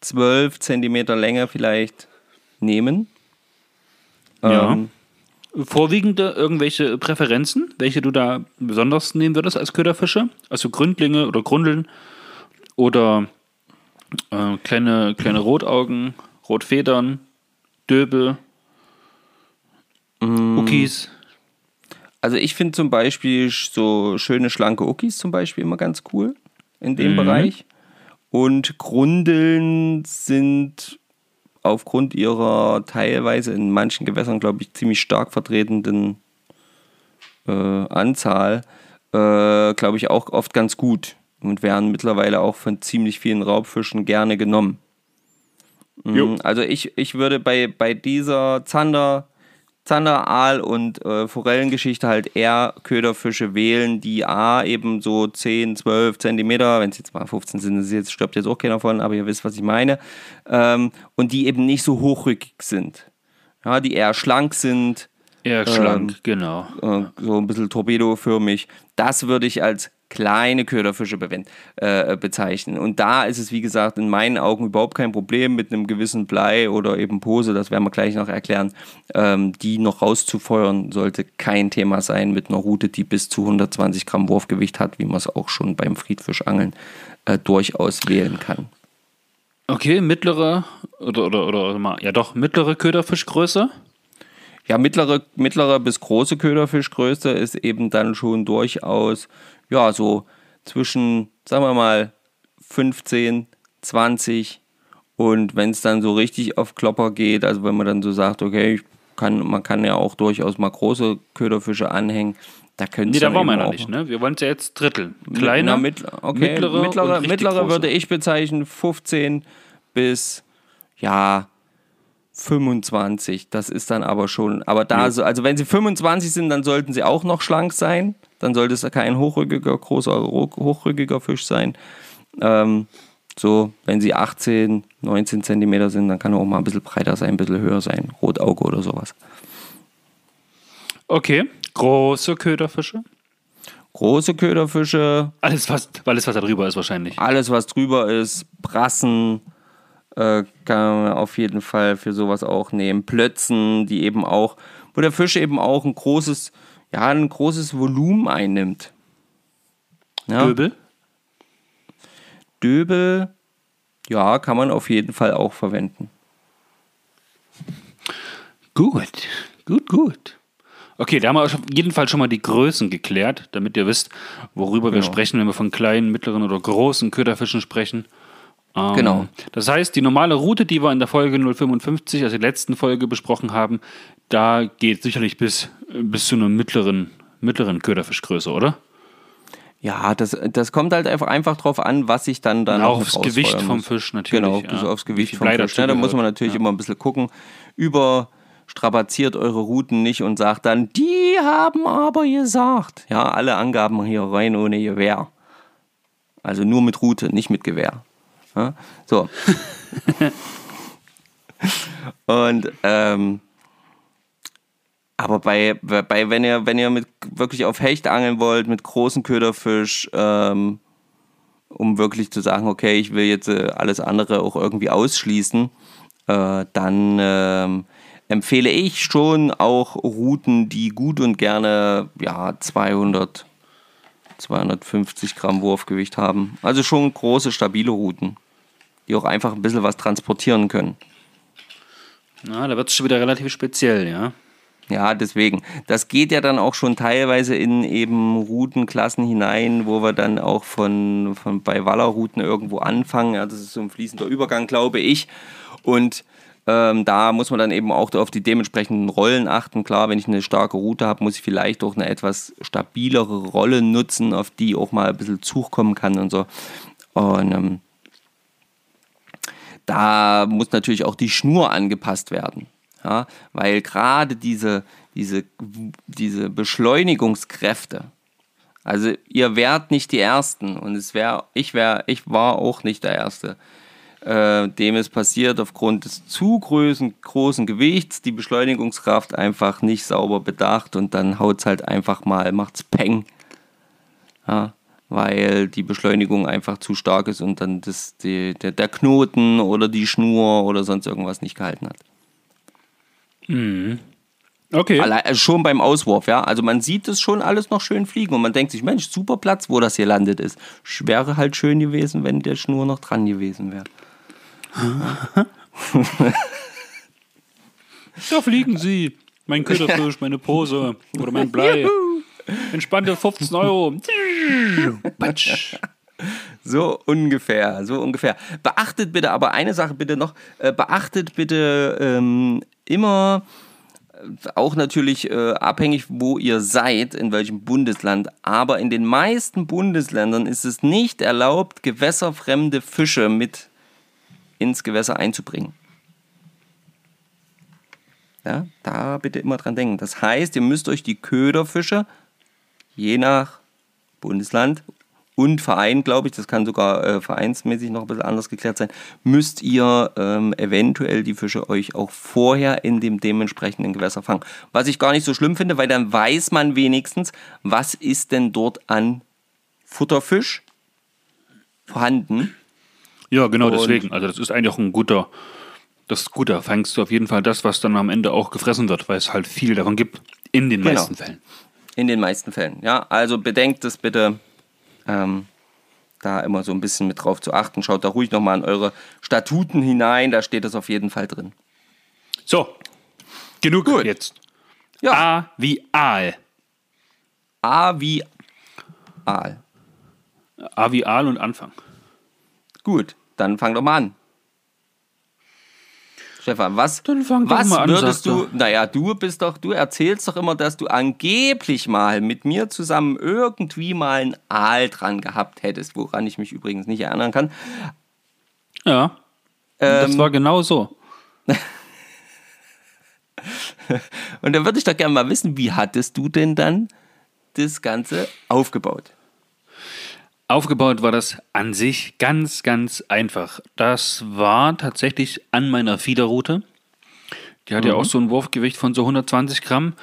12 Zentimeter Länge vielleicht nehmen. Ja. Ähm, Vorwiegende irgendwelche Präferenzen, welche du da besonders nehmen würdest als Köderfische? Also Gründlinge oder Grundeln oder äh, kleine, kleine Rotaugen, Rotfedern, Döbel, Cookies. Also ich finde zum Beispiel so schöne schlanke Ukis zum Beispiel immer ganz cool in dem Bereich. Und Grundeln sind aufgrund ihrer teilweise in manchen Gewässern, glaube ich, ziemlich stark vertretenen äh, Anzahl, äh, glaube ich, auch oft ganz gut und werden mittlerweile auch von ziemlich vielen Raubfischen gerne genommen. Jo. Mm, Also ich, ich würde bei, bei dieser Zander, Zander, Aal und äh, Forellengeschichte halt eher Köderfische wählen, die A eben so 10, 12 Zentimeter, wenn es jetzt mal 15 sind, ist jetzt, stirbt jetzt auch keiner von, aber ihr wisst, was ich meine, ähm, und die eben nicht so hochrückig sind. Ja, die eher schlank sind, Eher schlank, genau. äh, so ein bisschen torpedoförmig. Das würde ich als kleine Köderfische äh, bezeichnen. Und da ist es, wie gesagt, in meinen Augen überhaupt kein Problem mit einem gewissen Blei oder eben Pose, das werden wir gleich noch erklären, ähm, die noch rauszufeuern, sollte kein Thema sein mit einer Route, die bis zu 120 Gramm Wurfgewicht hat, wie man es auch schon beim Friedfischangeln äh, durchaus wählen kann. Okay, mittlere oder, oder, oder, oder ja doch, mittlere Köderfischgröße. Ja, mittlere, mittlere bis große Köderfischgröße ist eben dann schon durchaus, ja, so zwischen, sagen wir mal, 15, 20 und wenn es dann so richtig auf Klopper geht, also wenn man dann so sagt, okay, kann, man kann ja auch durchaus mal große Köderfische anhängen, da können Nee, da waren wir noch nicht, ne? Wir wollen es ja jetzt dritteln. Kleine, Na, mit, okay, mittlere, mittlere, mittlere würde ich bezeichnen 15 bis ja 25. Das ist dann aber schon, aber da, so, also wenn sie 25 sind, dann sollten sie auch noch schlank sein. Dann sollte es kein hochrückiger, großer, ro- hochrückiger Fisch sein. Ähm, so, wenn sie 18, 19 Zentimeter sind, dann kann er auch mal ein bisschen breiter sein, ein bisschen höher sein. Rotauge oder sowas. Okay, große Köderfische. Große Köderfische, Alles, was, alles, was da drüber ist, wahrscheinlich. alles, was drüber ist, Brassen, äh, kann man auf jeden Fall für sowas auch nehmen. Plötzen, die eben auch, wo der Fisch eben auch ein großes, ja, ein großes Volumen einnimmt. Ja, Döbel. Döbel, ja, kann man auf jeden Fall auch verwenden. Gut, gut, gut. Okay, da haben wir auf jeden Fall schon mal die Größen geklärt, damit ihr wisst, worüber wir Genau. sprechen, wenn wir von kleinen, mittleren oder großen Köderfischen sprechen. Ähm, Genau. Das heißt, die normale Route, die wir in der Folge 055, also der letzten Folge besprochen haben, da geht sicherlich bis, bis zu einer mittleren, mittleren Köderfischgröße, oder? Ja, das, das kommt halt einfach, einfach drauf an, was ich dann dann auch aufs Gewicht rausfeuern vom muss. Fisch natürlich, Genau, ja. aufs Gewicht vom Fisch. Ja, da muss man natürlich Ja. immer ein bisschen gucken. Überstrapaziert eure Routen nicht und sagt dann, die haben aber gesagt. Ja, alle Angaben hier rein ohne Gewehr. Also nur mit Route, nicht mit Gewehr. So. und ähm, aber bei, bei wenn ihr, wenn ihr mit wirklich auf Hecht angeln wollt, mit großen Köderfisch, ähm, um wirklich zu sagen, okay, ich will jetzt äh, alles andere auch irgendwie ausschließen, äh, dann ähm, empfehle ich schon auch Routen, die gut und gerne ja 200, 250 Gramm Wurfgewicht haben. Also schon große, stabile Routen, die auch einfach ein bisschen was transportieren können. Na, da wird es schon wieder relativ speziell, ja. Ja, deswegen. Das geht ja dann auch schon teilweise in eben Routenklassen hinein, wo wir dann auch von, von bei Wallerrouten irgendwo anfangen. Ja, das ist so ein fließender Übergang, glaube ich. Und ähm, da muss man dann eben auch auf die dementsprechenden Rollen achten. Klar, wenn ich eine starke Route habe, muss ich vielleicht auch eine etwas stabilere Rolle nutzen, auf die auch mal ein bisschen Zug kommen kann und so. Und ähm, da muss natürlich auch die Schnur angepasst werden. Ja, weil gerade diese, diese, diese Beschleunigungskräfte, also ihr wärt nicht die Ersten und es wär, ich, wär, ich war auch nicht der Erste. äh, dem ist passiert aufgrund des zu großen, großen Gewichts, die Beschleunigungskraft einfach nicht sauber bedacht und dann haut es halt einfach mal, macht's Peng. Ja, weil die Beschleunigung einfach zu stark ist und dann das, die, der, der Knoten oder die Schnur oder sonst irgendwas nicht gehalten hat. Okay. Allein, also schon beim Auswurf, ja. Also man sieht es schon alles noch schön fliegen und man denkt sich, Mensch, super Platz, wo das hier landet ist. Wäre halt schön gewesen, wenn der Schnur noch dran gewesen wäre. *laughs* Da fliegen sie. Mein Köderfisch, *laughs* meine Pose oder mein *laughs* Blei. Entspannte 15 Euro. So ungefähr, so ungefähr. Beachtet bitte, aber eine Sache bitte noch, äh, beachtet bitte ähm, immer, äh, auch natürlich äh, abhängig, wo ihr seid, in welchem Bundesland, aber in den meisten Bundesländern ist es nicht erlaubt, gewässerfremde Fische mit ins Gewässer einzubringen. Ja, da bitte immer dran denken. Das heißt, ihr müsst euch die Köderfische je nach Bundesland und Verein, glaube ich, das kann sogar äh, vereinsmäßig noch ein bisschen anders geklärt sein, müsst ihr ähm, eventuell die Fische euch auch vorher in dem dementsprechenden Gewässer fangen. Was ich gar nicht so schlimm finde, weil dann weiß man wenigstens, was ist denn dort an Futterfisch vorhanden. Ja, genau Und- deswegen. Also das ist eigentlich auch ein guter, das ist gut. Da fängst du auf jeden Fall das, was dann am Ende auch gefressen wird, weil es halt viel davon gibt. In den Genau. meisten Fällen. In den meisten Fällen. Ja, also bedenkt es bitte, ähm, da immer so ein bisschen mit drauf zu achten. Schaut da ruhig nochmal in eure Statuten hinein, da steht das auf jeden Fall drin. So, genug Gut. jetzt. Ja, A wie Aal. A wie Aal. A wie Aal und Anfang. Gut, dann fang doch mal an. Stefan, was, Dann was an, würdest du, naja, du bist doch, du erzählst doch immer, dass du angeblich mal mit mir zusammen irgendwie mal einen Aal dran gehabt hättest, woran ich mich übrigens nicht erinnern kann. Ja, das Ähm, war genau so. *laughs* Und da würde ich doch gerne mal wissen, wie hattest du denn dann das Ganze aufgebaut? Aufgebaut war das an sich ganz, ganz einfach. Das war tatsächlich an meiner Fiederroute. Die hat ja auch so ein Wurfgewicht von so 120 Gramm.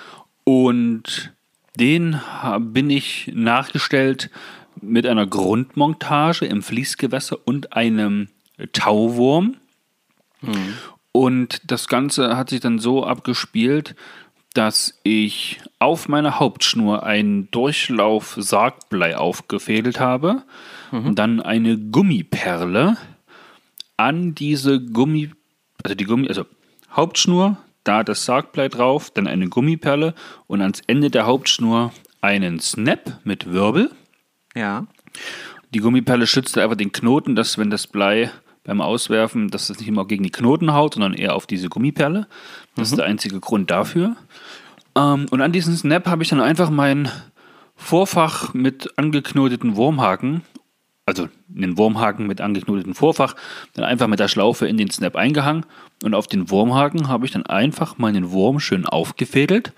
Und den bin ich nachgestellt mit einer Grundmontage im Fließgewässer und einem Tauwurm. Und das Ganze hat sich dann so abgespielt, dass ich auf meiner Hauptschnur ein Durchlauf-Sargblei aufgefädelt habe und dann eine Gummiperle an diese Gummi, also die Gummi, also Hauptschnur, da das Sargblei drauf, dann eine Gummiperle und ans Ende der Hauptschnur einen Snap mit Wirbel. Ja. Die Gummiperle schützt einfach den Knoten, dass wenn das Blei beim Auswerfen, dass es nicht immer gegen die Knoten haut, sondern eher auf diese Gummiperle. Das ist der einzige Grund dafür. Ähm, und an diesen Snap habe ich dann einfach mein Vorfach mit angeknoteten Wurmhaken, also einen Wurmhaken mit angeknoteten Vorfach, dann einfach mit der Schlaufe in den Snap eingehangen. Und auf den Wurmhaken habe ich dann einfach meinen Wurm schön aufgefädelt.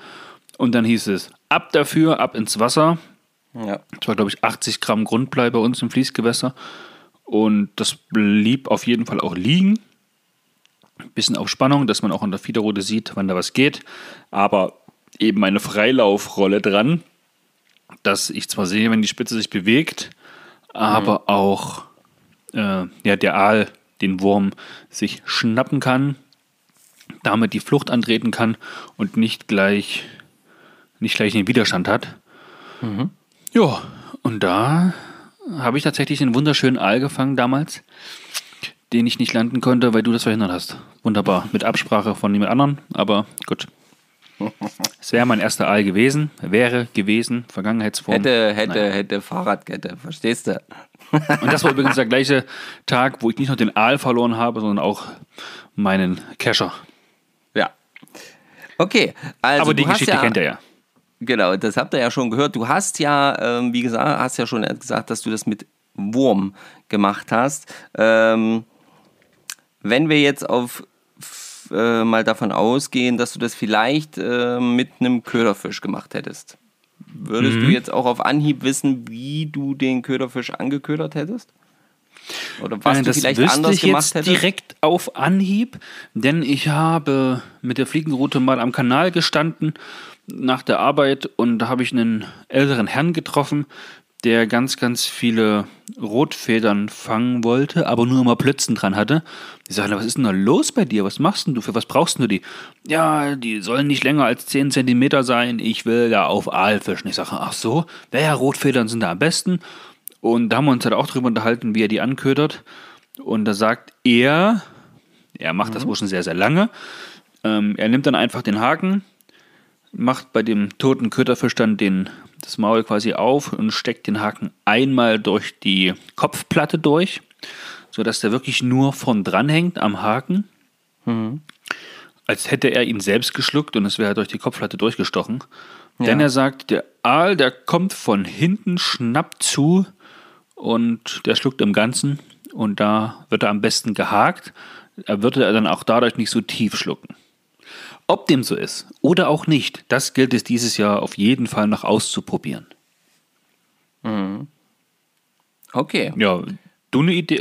Und dann hieß es, ab dafür, ab ins Wasser. Ja. Das war, glaube ich, 80 Gramm Grundblei bei uns im Fließgewässer. Und das blieb auf jeden Fall auch liegen. Bisschen auf Spannung, dass man auch an der Fiederrute sieht, wann da was geht. Aber eben eine Freilaufrolle dran, dass ich zwar sehe, wenn die Spitze sich bewegt, aber auch äh, ja, der Aal den Wurm sich schnappen kann, damit die Flucht antreten kann und nicht gleich, nicht gleich den Widerstand hat. Ja, und da habe ich tatsächlich einen wunderschönen Aal gefangen damals, den ich nicht landen konnte, weil du das verhindert hast. Wunderbar, mit Absprache von jemand anderen, aber gut. Es wäre mein erster Aal gewesen, wäre gewesen, Vergangenheitsform. Hätte, hätte, hätte Fahrradkette, verstehst du? Und das war übrigens der gleiche Tag, wo ich nicht nur den Aal verloren habe, sondern auch meinen Kescher. Ja. Okay, also aber die Geschichte ja, kennt ihr ja. Genau, das habt ihr ja schon gehört. Du hast ja, ähm, wie gesagt, hast ja schon gesagt, dass du das mit Wurm gemacht hast. Ähm, wenn wir jetzt auf äh, mal davon ausgehen, dass du das vielleicht äh, mit einem Köderfisch gemacht hättest, würdest du jetzt auch auf Anhieb wissen, wie du den Köderfisch angeködert hättest? Oder was Äh, du das vielleicht anders ich gemacht jetzt hättest? direkt auf Anhieb, denn ich habe mit der Fliegenroute mal am Kanal gestanden nach der Arbeit und da habe ich einen älteren Herrn getroffen, der ganz, ganz viele Rotfedern fangen wollte, aber nur immer Plötzen dran hatte. Ich sage, was ist denn da los bei dir? Was machst denn du? Für was brauchst du die? Ja, die sollen nicht länger als 10 Zentimeter sein. Ich will da auf Aal fischen. Ich sage, ach so, ja, Rotfedern sind da am besten. Und da haben wir uns halt auch drüber unterhalten, wie er die anködert. Und da sagt er, er macht das wohl schon sehr, sehr lange. Ähm, er nimmt dann einfach den Haken, macht bei dem toten Köderfisch dann den, das Maul quasi auf und steckt den Haken einmal durch die Kopfplatte durch, sodass der wirklich nur von dran hängt am Haken. Als hätte er ihn selbst geschluckt und es wäre durch die Kopfplatte durchgestochen. Denn er sagt, der Aal, der kommt von hinten, schnappt zu und der schluckt im Ganzen und da wird er am besten gehakt. Er würde er dann auch dadurch nicht so tief schlucken. Ob dem so ist oder auch nicht, das gilt es dieses Jahr auf jeden Fall noch auszuprobieren. Okay. Ja, du eine Idee?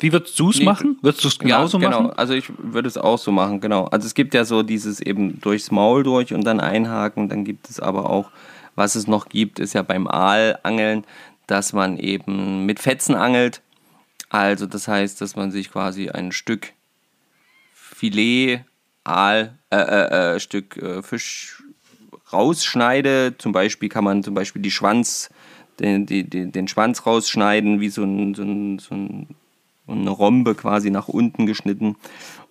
Wie würdest du es Nee, machen? Würdest du es genauso ja, genau. machen? Also ich würde es auch so machen, genau. Also es gibt ja so dieses eben durchs Maul durch und dann einhaken. Dann gibt es aber auch, was es noch gibt, ist ja beim Aalangeln, dass man eben mit Fetzen angelt. Also das heißt, dass man sich quasi ein Stück Filet, Aal, äh, äh, äh, Stück äh, Fisch rausschneidet. Zum Beispiel kann man zum Beispiel die Schwanz, den, die, die, den Schwanz rausschneiden, wie so ein, so ein, so ein eine Rombe quasi nach unten geschnitten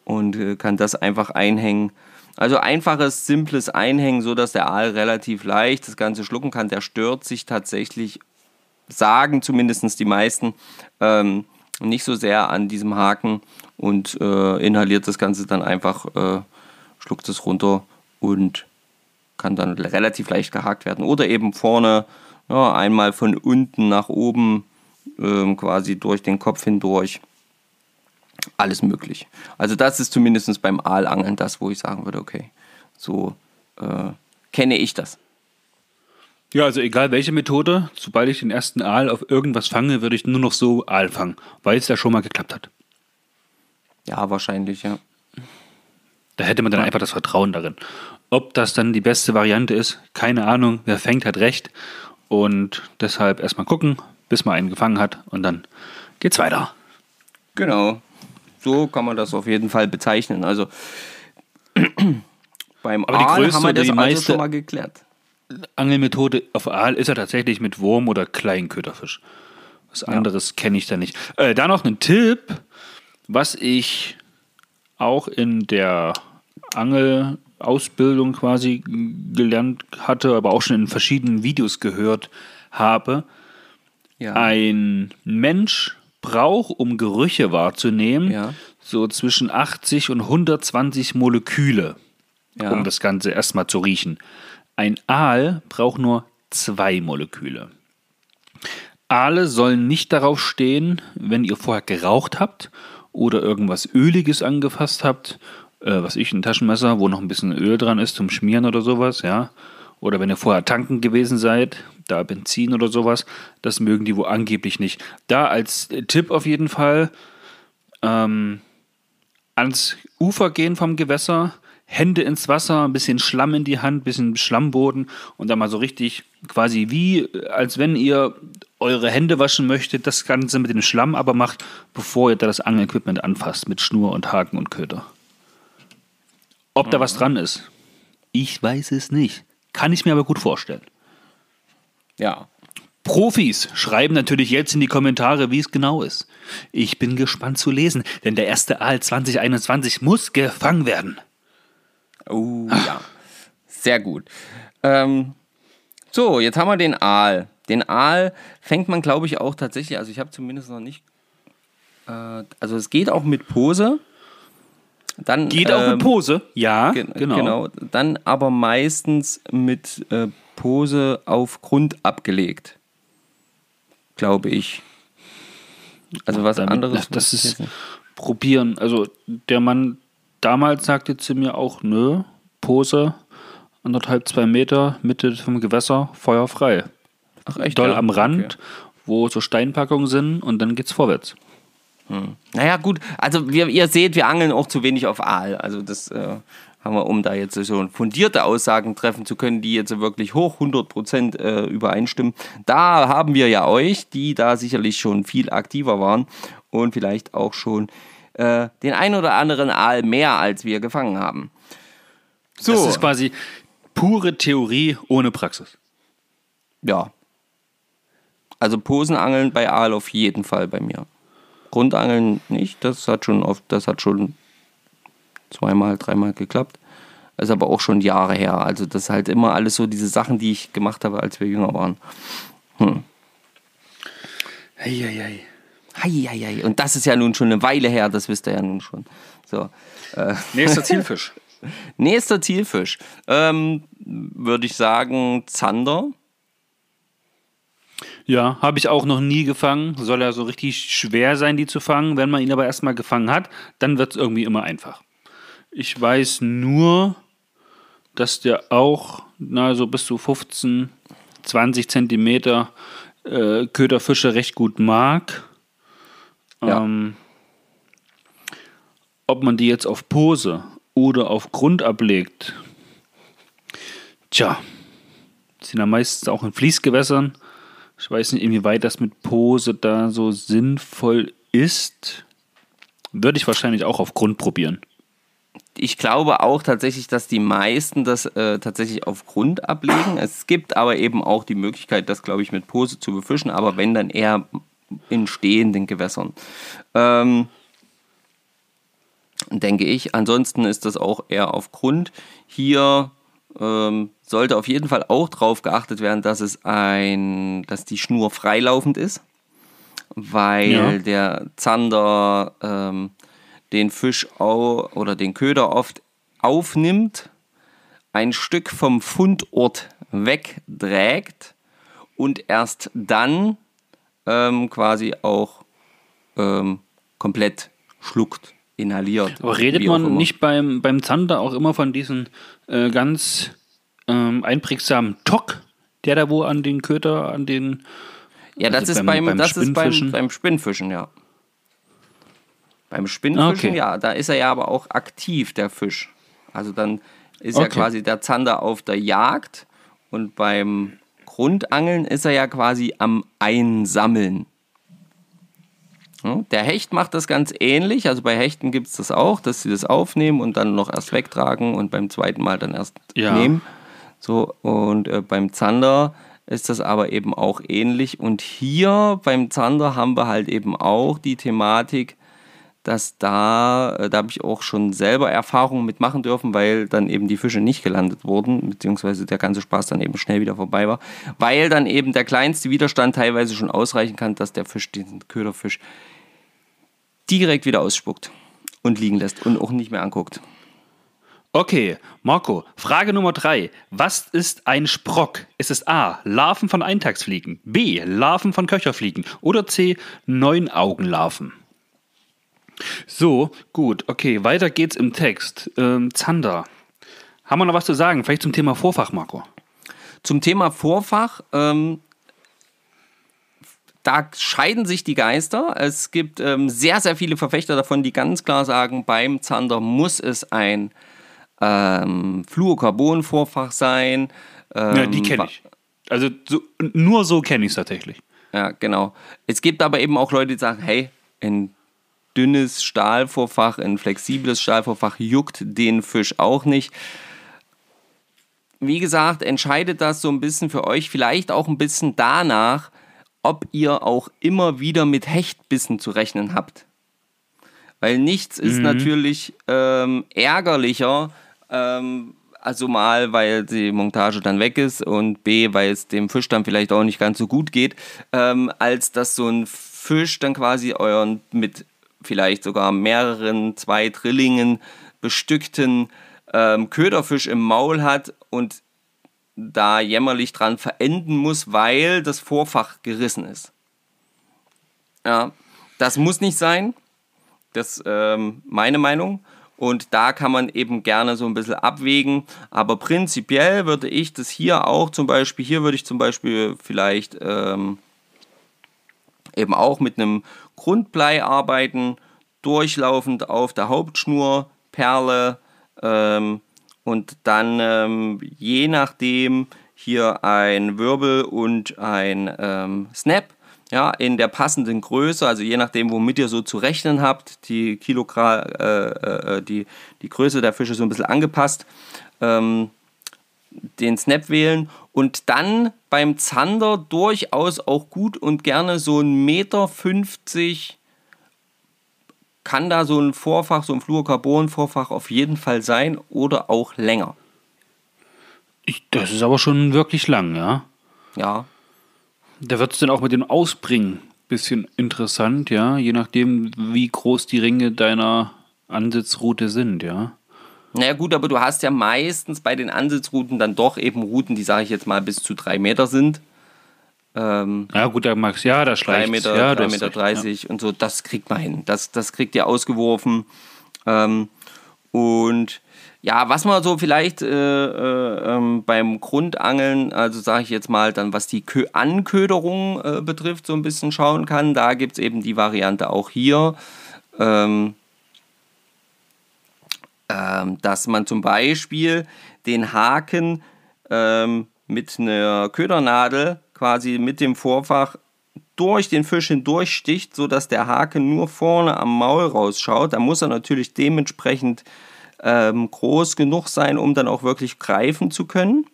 und äh, kann das einfach einhängen. Also einfaches, simples Einhängen, so dass der Aal relativ leicht das Ganze schlucken kann. Der stört sich tatsächlich, sagen zumindest die meisten, ähm, nicht so sehr an diesem Haken und äh, inhaliert das Ganze dann einfach, äh, schluckt es runter und kann dann relativ leicht gehakt werden. Oder eben vorne ja, einmal von unten nach oben ähm, quasi durch den Kopf hindurch. Alles möglich. Also das ist zumindest beim Aalangeln das, wo ich sagen würde, okay, so äh, kenne ich das. Ja, also egal welche Methode, sobald ich den ersten Aal auf irgendwas fange, würde ich nur noch so Aal fangen, weil es ja schon mal geklappt hat. Ja, wahrscheinlich, ja. Da hätte man dann einfach das Vertrauen darin. Ob das dann die beste Variante ist, keine Ahnung. Wer fängt, hat recht. Und deshalb erstmal gucken, bis man einen gefangen hat und dann geht's weiter. Genau. So kann man das auf jeden Fall bezeichnen. Also *clears throat* beim Aber die Aal größte haben wir das die also schon mal geklärt. Angelmethode auf Aal ist ja tatsächlich mit Wurm oder Kleinköderfisch. Was anderes kenne ich da nicht. Äh, da noch ein Tipp, was ich auch in der Angelausbildung quasi gelernt hatte, aber auch schon in verschiedenen Videos gehört habe. Ja. Ein Mensch braucht, um Gerüche wahrzunehmen, Ja. so zwischen 80 und 120 Moleküle, Ja. um das Ganze erstmal zu riechen. Ein Aal braucht nur zwei Moleküle. Aale sollen nicht darauf stehen, wenn ihr vorher geraucht habt oder irgendwas Öliges angefasst habt, äh, was ich, ein Taschenmesser, wo noch ein bisschen Öl dran ist zum Schmieren oder sowas, ja. Oder wenn ihr vorher tanken gewesen seid, da Benzin oder sowas, das mögen die wohl angeblich nicht. Da als Tipp auf jeden Fall ähm, ans Ufer gehen vom Gewässer, Hände ins Wasser, ein bisschen Schlamm in die Hand, ein bisschen Schlammboden und dann mal so richtig quasi wie, als wenn ihr eure Hände waschen möchtet, das Ganze mit dem Schlamm aber macht, bevor ihr da das Angelequipment anfasst mit Schnur und Haken und Köder. Ob da was dran ist, ich weiß es nicht. Kann ich mir aber gut vorstellen. ja. Profis schreiben natürlich jetzt in die Kommentare, wie es genau ist. Ich bin gespannt zu lesen, denn der erste Aal 2021 muss gefangen werden. Oh, ja. Sehr gut. Ähm, so, jetzt haben wir den Aal. Den Aal fängt man, glaube ich, auch tatsächlich, also ich habe zumindest noch nicht, äh, also es geht auch mit Pose. Dann, Geht auch ähm, mit Pose? Ja, Gen genau. genau. Dann aber meistens mit äh, Pose auf Grund abgelegt. Glaube ich. Also was Damit- anderes. Das ich ist probieren. Also der Mann damals sagte zu mir auch, nö, Pose, anderthalb, zwei Meter, Mitte vom Gewässer, Feuer frei. Ach echt? Doll ja? am Rand, Okay. wo so Steinpackungen sind und dann geht's vorwärts. Hm. Naja, gut, also wir, ihr seht, wir angeln auch zu wenig auf Aal. Also das äh, haben wir, um da jetzt so fundierte Aussagen treffen zu können, die jetzt wirklich hoch 100% äh, übereinstimmen. Da haben wir ja euch, die da sicherlich schon viel aktiver waren und vielleicht auch schon äh, den ein oder anderen Aal mehr als wir gefangen haben. So. Das ist quasi pure Theorie ohne Praxis. Ja. Also Posenangeln bei Aal auf jeden Fall bei mir. Grundangeln nicht, das hat schon oft, das hat schon zweimal, dreimal geklappt. Das ist aber auch schon Jahre her. Also das ist halt immer alles so diese Sachen, die ich gemacht habe, als wir jünger waren. Hm. Eieiei. Eieiei. Und das ist ja nun schon eine Weile her, das wisst ihr ja nun schon. So. Äh. Nächster *laughs* Zielfisch. Nächster Zielfisch. Ähm, Würde ich sagen, Zander. Ja, habe ich auch noch nie gefangen. Soll ja so richtig schwer sein, die zu fangen. Wenn man ihn aber erstmal gefangen hat, dann wird es irgendwie immer einfach. Ich weiß nur, dass der auch na, so bis zu 15, 20 Zentimeter äh, Köderfische recht gut mag. Ja. Ähm, ob man die jetzt auf Pose oder auf Grund ablegt, tja, sind ja meistens auch in Fließgewässern. Ich weiß nicht, inwieweit das mit Pose da so sinnvoll ist. Würde ich wahrscheinlich auch auf Grund probieren. Ich glaube auch tatsächlich, dass die meisten das äh, tatsächlich auf Grund ablegen. Es gibt aber eben auch die Möglichkeit, das, glaube ich, mit Pose zu befischen, aber wenn dann eher in stehenden Gewässern. Ähm, denke ich. Ansonsten ist das auch eher auf Grund. Hier ähm, sollte auf jeden Fall auch darauf geachtet werden, dass es ein, dass die Schnur freilaufend ist, weil ja. der Zander ähm, den Fisch oder den Köder oft aufnimmt, ein Stück vom Fundort wegträgt und erst dann ähm, quasi auch ähm, komplett schluckt inhaliert. Aber redet man nicht beim, beim Zander auch immer von diesem äh, ganz ähm, einprägsamen Tock, der da wo an den Köter, an den. Ja, das also ist beim, beim das ist beim, beim Spinnfischen, ja. Beim Spinnfischen, okay. ja, da ist er ja aber auch aktiv, der Fisch. Also dann ist okay. ja quasi der Zander auf der Jagd und beim Grundangeln ist er ja quasi am Einsammeln. Der Hecht macht das ganz ähnlich. Also bei Hechten gibt es das auch, dass sie das aufnehmen und dann noch erst wegtragen und beim zweiten Mal dann erst ja. nehmen. So, und äh, beim Zander ist das aber eben auch ähnlich. Und hier beim Zander haben wir halt eben auch die Thematik, dass da, äh, da habe ich auch schon selber Erfahrungen mitmachen dürfen, weil dann eben die Fische nicht gelandet wurden, beziehungsweise der ganze Spaß dann eben schnell wieder vorbei war, weil dann eben der kleinste Widerstand teilweise schon ausreichen kann, dass der Fisch, diesen Köderfisch, direkt wieder ausspuckt und liegen lässt und auch nicht mehr anguckt. Okay, Marco, Frage Nummer drei. Was ist ein Sprock? Ist es A. Larven von Eintagsfliegen, B. Larven von Köcherfliegen oder C. Neunaugenlarven? So, gut, okay, weiter geht's im Text. Ähm, Zander. Haben wir noch was zu sagen? Vielleicht zum Thema Vorfach, Marco? Zum Thema Vorfach, ähm, da scheiden sich die Geister. Es gibt ähm, sehr, sehr viele Verfechter davon, die ganz klar sagen, beim Zander muss es ein ähm, Fluorocarbon-Vorfach sein. Ähm, ja, die kenne ich. Also so, nur so kenne ich es tatsächlich. Ja, genau. Es gibt aber eben auch Leute, die sagen, hey, ein dünnes Stahlvorfach, ein flexibles Stahlvorfach juckt den Fisch auch nicht. Wie gesagt, entscheidet das so ein bisschen für euch, vielleicht auch ein bisschen danach, ob ihr auch immer wieder mit Hechtbissen zu rechnen habt. Weil nichts ist mhm. natürlich ähm, ärgerlicher, ähm, also mal, weil die Montage dann weg ist und B, weil es dem Fisch dann vielleicht auch nicht ganz so gut geht, ähm, als dass so ein Fisch dann quasi euren mit vielleicht sogar mehreren, zwei Trillingen bestückten ähm, Köderfisch im Maul hat und da jämmerlich dran verenden muss, weil das Vorfach gerissen ist. Ja, das muss nicht sein. Das ist ähm, meine Meinung. Und da kann man eben gerne so ein bisschen abwägen. Aber prinzipiell würde ich das hier auch zum Beispiel, hier würde ich zum Beispiel vielleicht ähm, eben auch mit einem Grundblei arbeiten, durchlaufend auf der Hauptschnur, Perle ähm, und dann ähm, je nachdem hier ein Wirbel und ein ähm, Snap ja, in der passenden Größe, also je nachdem, womit ihr so zu rechnen habt, die Kilogramm, äh, äh, die, die Größe der Fische so ein bisschen angepasst, ähm, den Snap wählen und dann beim Zander durchaus auch gut und gerne so ein Meter 50 kann da so ein Vorfach, so ein Fluorocarbon-Vorfach auf jeden Fall sein oder auch länger. Ich, das ist aber schon wirklich lang, ja. Ja. Da wird es dann auch mit dem Ausbringen ein bisschen interessant, ja, je nachdem, wie groß die Ringe deiner Ansitzroute sind, ja. Naja gut, aber du hast ja meistens bei den Ansitzrouten dann doch eben Routen, die sage ich jetzt mal bis zu drei Meter sind. Ähm, ja gut, der Max, ja, da schleicht. 3 Meter, ja, 3 Meter 30 ja. und so, das kriegt man hin. Das, das kriegt ihr ausgeworfen. Ähm, und ja, was man so vielleicht äh, äh, ähm, beim Grundangeln, also sage ich jetzt mal, dann was die Kö Anköderung äh, betrifft, so ein bisschen schauen kann, da gibt es eben die Variante auch hier, ähm, ähm, dass man zum Beispiel den Haken ähm, mit einer Ködernadel quasi mit dem Vorfach durch den Fisch hindurch sticht, sodass der Haken nur vorne am Maul rausschaut. Da muss er natürlich dementsprechend ähm, groß genug sein, um dann auch wirklich greifen zu können.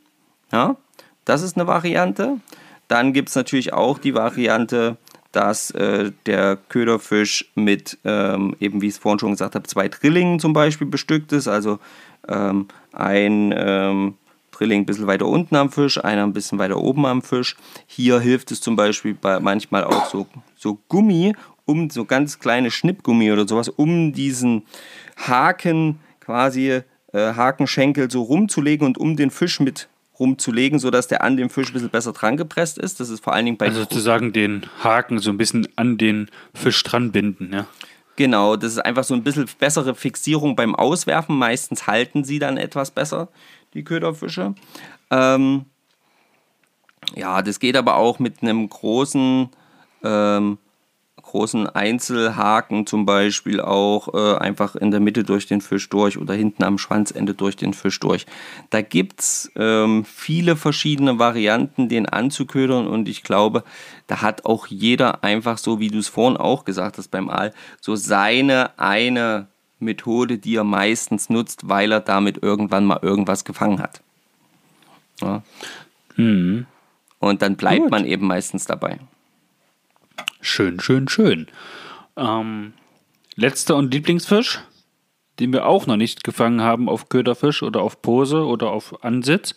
Ja, das ist eine Variante. Dann gibt es natürlich auch die Variante, dass äh, der Köderfisch mit, ähm, eben wie ich es vorhin schon gesagt habe, zwei Drillingen zum Beispiel bestückt ist. Also ähm, ein ähm, Drilling ein bisschen weiter unten am Fisch, einer ein bisschen weiter oben am Fisch. Hier hilft es zum Beispiel bei manchmal auch so, so Gummi, um so ganz kleine Schnippgummi oder sowas, um diesen Haken quasi äh, Hakenschenkel so rumzulegen und um den Fisch mit rumzulegen, sodass der an dem Fisch ein bisschen besser dran gepresst ist. Das ist vor allen Dingen bei Also sozusagen den Haken so ein bisschen an den Fisch dran binden, ja. Genau, das ist einfach so ein bisschen bessere Fixierung beim Auswerfen. Meistens halten sie dann etwas besser die Köderfische. Ähm, ja, das geht aber auch mit einem großen, ähm, großen Einzelhaken zum Beispiel auch äh, einfach in der Mitte durch den Fisch durch oder hinten am Schwanzende durch den Fisch durch. Da gibt es ähm, viele verschiedene Varianten, den anzuködern und ich glaube, da hat auch jeder einfach so, wie du es vorhin auch gesagt hast beim Aal, so seine eine Methode, die er meistens nutzt, weil er damit irgendwann mal irgendwas gefangen hat. Ja. Mhm. Und dann bleibt Gut. man eben meistens dabei. Schön, schön, schön. Ähm, letzter und Lieblingsfisch, den wir auch noch nicht gefangen haben auf Köderfisch oder auf Pose oder auf Ansitz,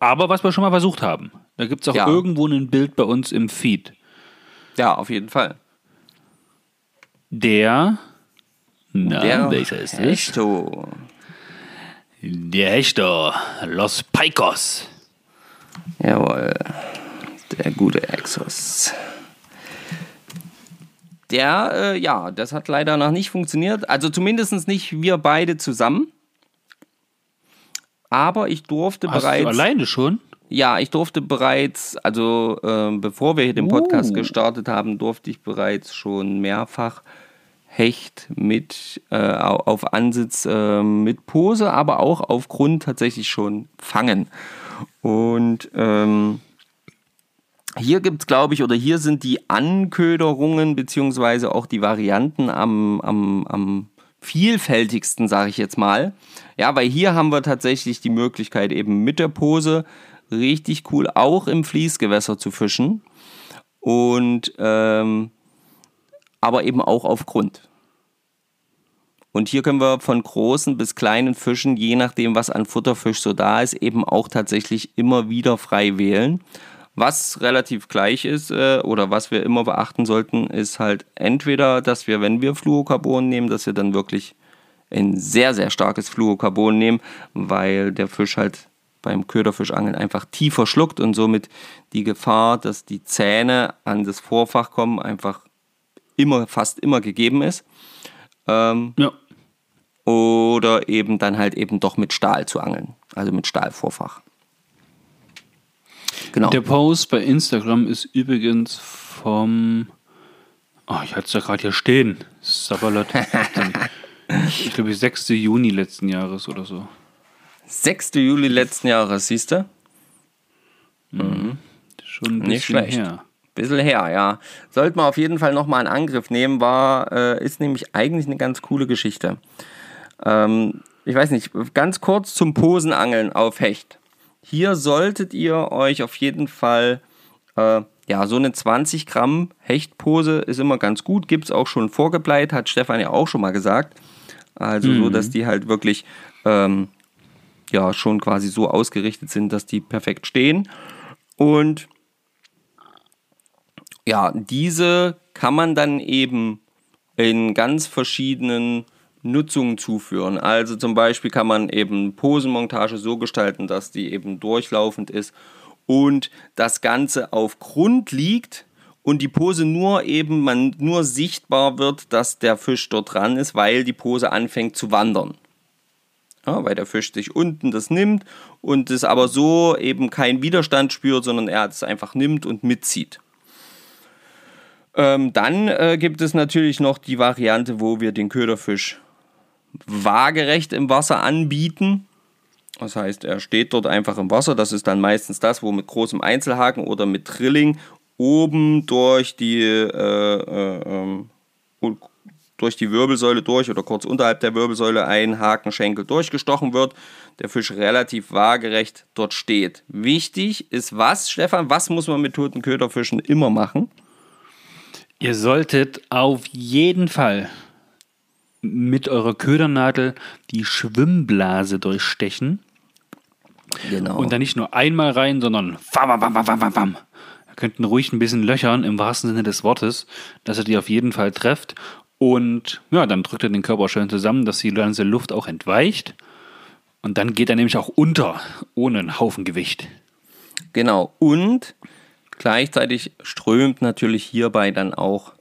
aber was wir schon mal versucht haben. Da gibt es auch ja. irgendwo ein Bild bei uns im Feed. Ja, auf jeden Fall. Der na, der welcher ist es? Hesto. Der Hesto. Los Paicos. Jawohl. Der gute Exos. Der, äh, ja, das hat leider noch nicht funktioniert. Also zumindest nicht wir beide zusammen. Aber ich durfte Hast bereits. Du alleine schon? Ja, ich durfte bereits, also äh, bevor wir hier den Podcast uh. gestartet haben, durfte ich bereits schon mehrfach Hecht mit äh, auf Ansitz äh, mit Pose, aber auch auf Grund tatsächlich schon fangen. Und ähm, hier gibt es, glaube ich, oder hier sind die Anköderungen beziehungsweise auch die Varianten am, am, am vielfältigsten, sage ich jetzt mal. Ja, weil hier haben wir tatsächlich die Möglichkeit, eben mit der Pose richtig cool auch im Fließgewässer zu fischen. Und ähm, aber eben auch auf Grund. Und hier können wir von großen bis kleinen Fischen, je nachdem, was an Futterfisch so da ist, eben auch tatsächlich immer wieder frei wählen. Was relativ gleich ist äh, oder was wir immer beachten sollten, ist halt entweder, dass wir, wenn wir Fluorocarbon nehmen, dass wir dann wirklich ein sehr, sehr starkes Fluorocarbon nehmen, weil der Fisch halt beim Köderfischangeln einfach tiefer schluckt und somit die Gefahr, dass die Zähne an das Vorfach kommen, einfach immer, fast immer gegeben ist. Ähm, ja. Oder eben dann halt eben doch mit Stahl zu angeln, also mit Stahlvorfach. Genau. Der Post bei Instagram ist übrigens vom Oh, ich hatte es ja gerade hier stehen. Sabalot. *laughs* ich glaube, 6. Juni letzten Jahres oder so. 6. Juli letzten Jahres, siehst du? Mhm. Schon ein bisschen Nicht schlecht. her. Bisschen her, ja. Sollten wir auf jeden Fall nochmal in Angriff nehmen, war, äh, ist nämlich eigentlich eine ganz coole Geschichte. Ähm, ich weiß nicht, ganz kurz zum Posenangeln auf Hecht. Hier solltet ihr euch auf jeden Fall, äh, ja, so eine 20 Gramm Hechtpose ist immer ganz gut. Gibt es auch schon vorgebleit, hat Stefan ja auch schon mal gesagt. Also so, dass die halt wirklich, ähm, ja, schon quasi so ausgerichtet sind, dass die perfekt stehen. Und ja, diese kann man dann eben in ganz verschiedenen Nutzungen zuführen. Also zum Beispiel kann man eben Posenmontage so gestalten, dass die eben durchlaufend ist und das Ganze auf Grund liegt und die Pose nur eben, man nur sichtbar wird, dass der Fisch dort dran ist, weil die Pose anfängt zu wandern. Ja, weil der Fisch sich unten das nimmt und es aber so eben keinen Widerstand spürt, sondern er es einfach nimmt und mitzieht. Ähm, dann äh, gibt es natürlich noch die Variante, wo wir den Köderfisch waagerecht im Wasser anbieten. Das heißt, er steht dort einfach im Wasser. Das ist dann meistens das, wo mit großem Einzelhaken oder mit Drilling oben durch die, äh, äh, ähm, durch die Wirbelsäule durch oder kurz unterhalb der Wirbelsäule ein Hakenschenkel durchgestochen wird. Der Fisch relativ waagerecht dort steht. Wichtig ist was, Stefan? Was muss man mit toten Köderfischen immer machen? Ihr solltet auf jeden Fall mit eurer Ködernadel die Schwimmblase durchstechen. Genau. Und dann nicht nur einmal rein, sondern wam, wam, wam, wam, wam, wam. Ihr könnt ruhig ein bisschen löchern, im wahrsten Sinne des Wortes, dass ihr die auf jeden Fall trefft. Und ja, dann drückt ihr den Körper schön zusammen, dass die ganze Luft auch entweicht. Und dann geht er nämlich auch unter, ohne einen Haufen Gewicht. Genau. Und gleichzeitig strömt natürlich hierbei dann auch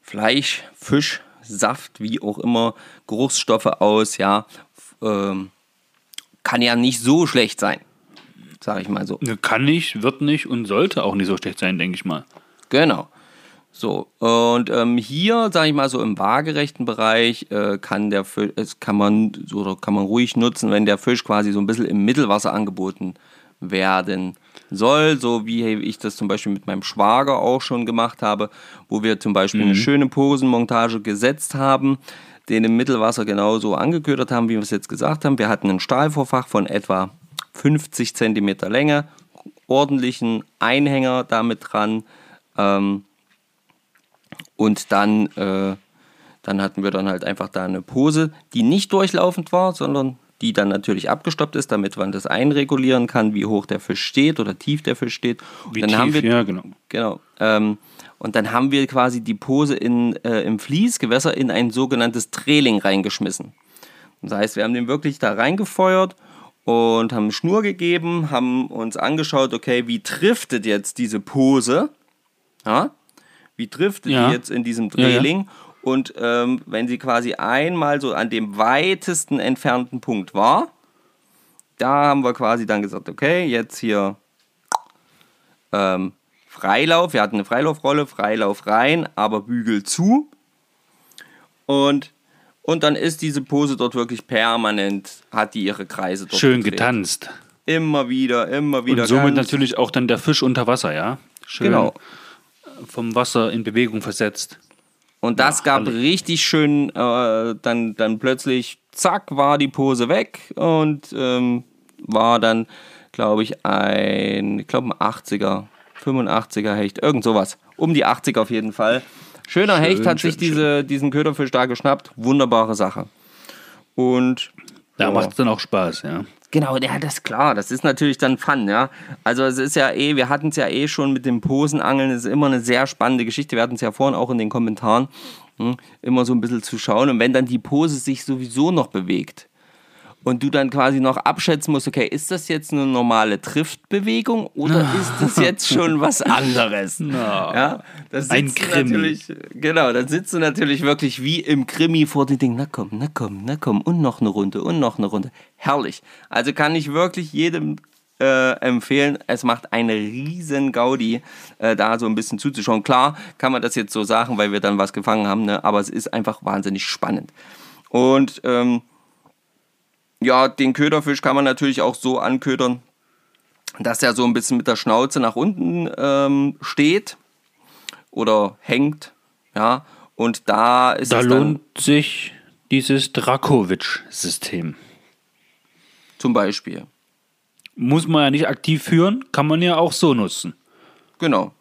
Fleisch, Fisch, Saft, wie auch immer, Geruchsstoffe aus, ja. Ähm, kann ja nicht so schlecht sein, sage ich mal so. Kann nicht, wird nicht und sollte auch nicht so schlecht sein, denke ich mal. Genau. So, und ähm, hier, sage ich mal so im waagerechten Bereich, äh, kann der Fisch, es kann man oder kann man ruhig nutzen, wenn der Fisch quasi so ein bisschen im Mittelwasser angeboten werden soll, so wie ich das zum Beispiel mit meinem Schwager auch schon gemacht habe, wo wir zum Beispiel eine schöne Posenmontage gesetzt haben, den im Mittelwasser genauso angeködert haben, wie wir es jetzt gesagt haben. Wir hatten ein Stahlvorfach von etwa 50 cm Länge, ordentlichen Einhänger damit dran ähm, und dann, äh, dann hatten wir dann halt einfach da eine Pose, die nicht durchlaufend war, sondern die dann natürlich abgestoppt ist, damit man das einregulieren kann, wie hoch der Fisch steht oder tief der Fisch steht. Wie dann tief, haben wir, ja, genau. Genau. Ähm, und dann haben wir quasi die Pose in, äh, im Fließgewässer in ein sogenanntes Trailing reingeschmissen. Das heißt, wir haben den wirklich da reingefeuert und haben Schnur gegeben, haben uns angeschaut, okay, wie driftet jetzt diese Pose? Ja? Wie driftet Ja. die jetzt in diesem Ja, ja. Und ähm, wenn sie quasi einmal so an dem weitesten entfernten Punkt war, da haben wir quasi dann gesagt, okay, jetzt hier ähm, Freilauf. Wir hatten eine Freilaufrolle, Freilauf rein, aber Bügel zu. Und, und dann ist diese Pose dort wirklich permanent, hat die ihre Kreise dort Schön gedreht. getanzt. Immer wieder, immer wieder. Und somit natürlich auch dann der Fisch unter Wasser, ja? Schön Genau. vom Wasser in Bewegung versetzt. Und das Ja, gab herrlich. richtig schön, äh, dann, dann plötzlich, zack, war die Pose weg und ähm, war dann, glaube ich, ein, ich glaube ein 80er, 85er Hecht, irgend sowas. Um die 80 auf jeden Fall. Schöner Schön, Hecht hat schön, sich diese, diesen Köderfisch da geschnappt. Wunderbare Sache. Und Da ja. macht es dann auch Spaß, ja. Genau, ja, das ist klar. Das ist natürlich dann Fun, ja. Also es ist ja eh, wir hatten es ja eh schon mit dem Posenangeln. Es ist immer eine sehr spannende Geschichte. Wir hatten es ja vorhin auch in den Kommentaren hm, immer so ein bisschen zu schauen. Und wenn dann die Pose sich sowieso noch bewegt und du dann quasi noch abschätzen musst, okay, ist das jetzt eine normale Driftbewegung oder ist das jetzt schon was *laughs* anderes? Ja, das Ein Krimi. natürlich, genau, dann sitzt du natürlich wirklich wie im Krimi vor dem Ding, na komm, na komm, na komm, und noch eine Runde, und noch eine Runde. Herrlich. Also kann ich wirklich jedem äh, empfehlen. Es macht eine riesen Gaudi, äh, da so ein bisschen zuzuschauen. Klar kann man das jetzt so sagen, weil wir dann was gefangen haben, ne? aber es ist einfach wahnsinnig spannend. Und ähm, ja, den Köderfisch kann man natürlich auch so anködern, dass er so ein bisschen mit der Schnauze nach unten ähm, steht oder hängt. Ja, und da ist Da es dann lohnt sich dieses Drakovic-System. zum Beispiel. Muss man ja nicht aktiv führen, kann man ja auch so nutzen. Genau.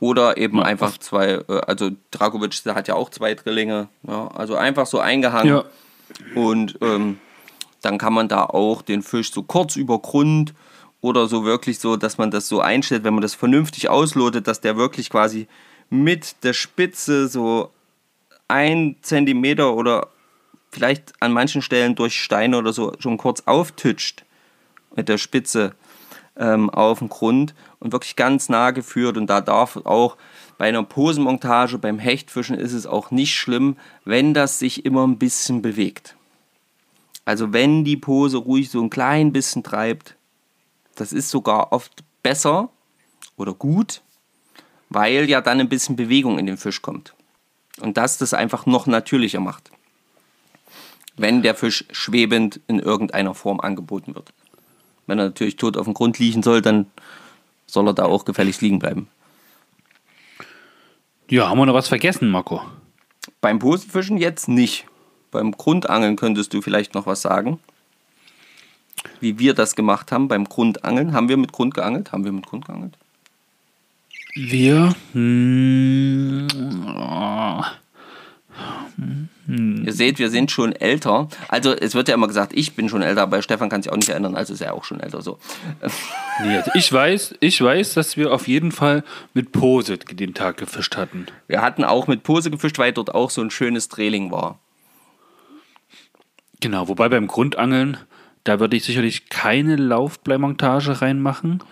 Oder eben Ja, einfach zwei, äh, also Dragovic der hat ja auch zwei Drillinge. Ja, also einfach so eingehangen. Ja. Und ähm, dann kann man da auch den Fisch so kurz über Grund oder so wirklich so, dass man das so einstellt, wenn man das vernünftig auslotet, dass der wirklich quasi mit der Spitze so ein Zentimeter oder vielleicht an manchen Stellen durch Steine oder so schon kurz auftitscht mit der Spitze ähm, auf dem Grund und wirklich ganz nah geführt. Und da darf auch bei einer Posenmontage, beim Hechtfischen ist es auch nicht schlimm, wenn das sich immer ein bisschen bewegt. Also wenn die Pose ruhig so ein klein bisschen treibt, das ist sogar oft besser oder gut, weil ja dann ein bisschen Bewegung in den Fisch kommt. Und das das einfach noch natürlicher macht. Wenn der Fisch schwebend in irgendeiner Form angeboten wird. Wenn er natürlich tot auf dem Grund liegen soll, dann soll er da auch gefälligst liegen bleiben. Ja, haben wir noch was vergessen, Marco? Beim Posenfischen jetzt nicht. Beim Grundangeln könntest du vielleicht noch was sagen. Wie wir das gemacht haben beim Grundangeln. Haben wir mit Grund geangelt? Haben wir mit Grund geangelt? Wir. Hm, oh, Ihr seht, wir sind schon älter. Also es wird ja immer gesagt, ich bin schon älter, aber Stefan kann sich auch nicht erinnern, also ist er auch schon älter. So. *laughs* nee, also ich weiß, ich weiß, dass wir auf jeden Fall mit Pose den Tag gefischt hatten. Wir hatten auch mit Pose gefischt, weil dort auch so ein schönes Trailing war. Genau, wobei beim Grundangeln, da würde ich sicherlich keine Laufbleimontage reinmachen,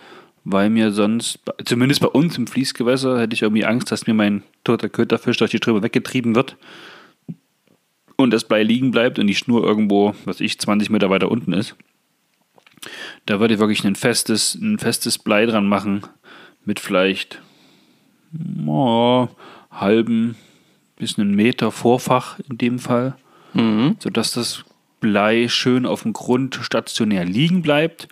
weil mir sonst, zumindest bei uns im Fließgewässer, hätte ich irgendwie Angst, dass mir mein toter Köterfisch durch die Ströme weggetrieben wird und das Blei liegen bleibt und die Schnur irgendwo, was ich, 20 Meter weiter unten ist. Da würde ich wirklich ein festes, ein festes Blei dran machen, mit vielleicht oh, halben bis einen Meter Vorfach in dem Fall, sodass das Blei schön auf dem Grund stationär liegen bleibt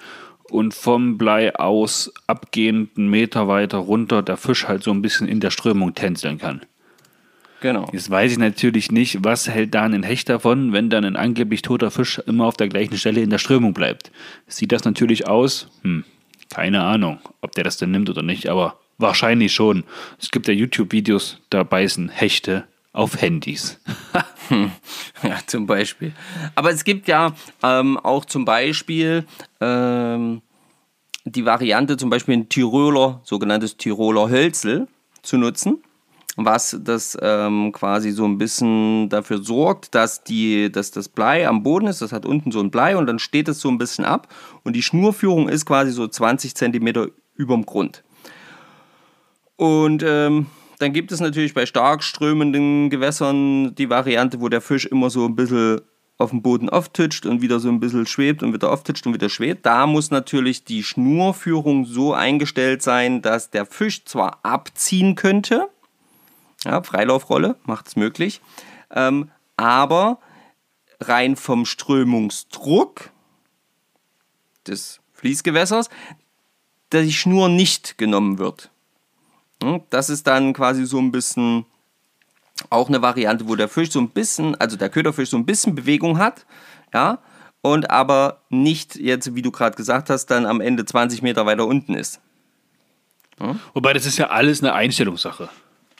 und vom Blei aus abgehend einen Meter weiter runter der Fisch halt so ein bisschen in der Strömung tänzeln kann. Genau. Jetzt weiß ich natürlich nicht, was hält da ein Hecht davon, wenn dann ein angeblich toter Fisch immer auf der gleichen Stelle in der Strömung bleibt. Sieht das natürlich aus? Hm, keine Ahnung, ob der das denn nimmt oder nicht, aber wahrscheinlich schon. Es gibt ja YouTube-Videos, da beißen Hechte auf Handys. *laughs* *laughs* Ja, zum Beispiel. Aber es gibt ja ähm, auch zum Beispiel ähm, die Variante, zum Beispiel ein Tiroler, sogenanntes Tiroler Hölzel zu nutzen, was das ähm, quasi so ein bisschen dafür sorgt, dass, die, dass das Blei am Boden ist. Das hat unten so ein Blei und dann steht es so ein bisschen ab und die Schnurführung ist quasi so 20 Zentimeter überm Grund. Und ähm, dann gibt es natürlich bei stark strömenden Gewässern die Variante, wo der Fisch immer so ein bisschen auf dem Boden auftitscht und wieder so ein bisschen schwebt und wieder auftitscht und wieder schwebt. Da muss natürlich die Schnurführung so eingestellt sein, dass der Fisch zwar abziehen könnte, ja, Freilaufrolle macht es möglich, ähm, aber rein vom Strömungsdruck des Fließgewässers die Schnur nicht genommen wird. Hm, Das ist dann quasi so ein bisschen auch eine Variante, wo der Fisch so ein bisschen, also der Köderfisch so ein bisschen Bewegung hat, ja, und aber nicht jetzt, wie du gerade gesagt hast, dann am Ende 20 Meter weiter unten ist. Wobei das ist ja alles eine Einstellungssache.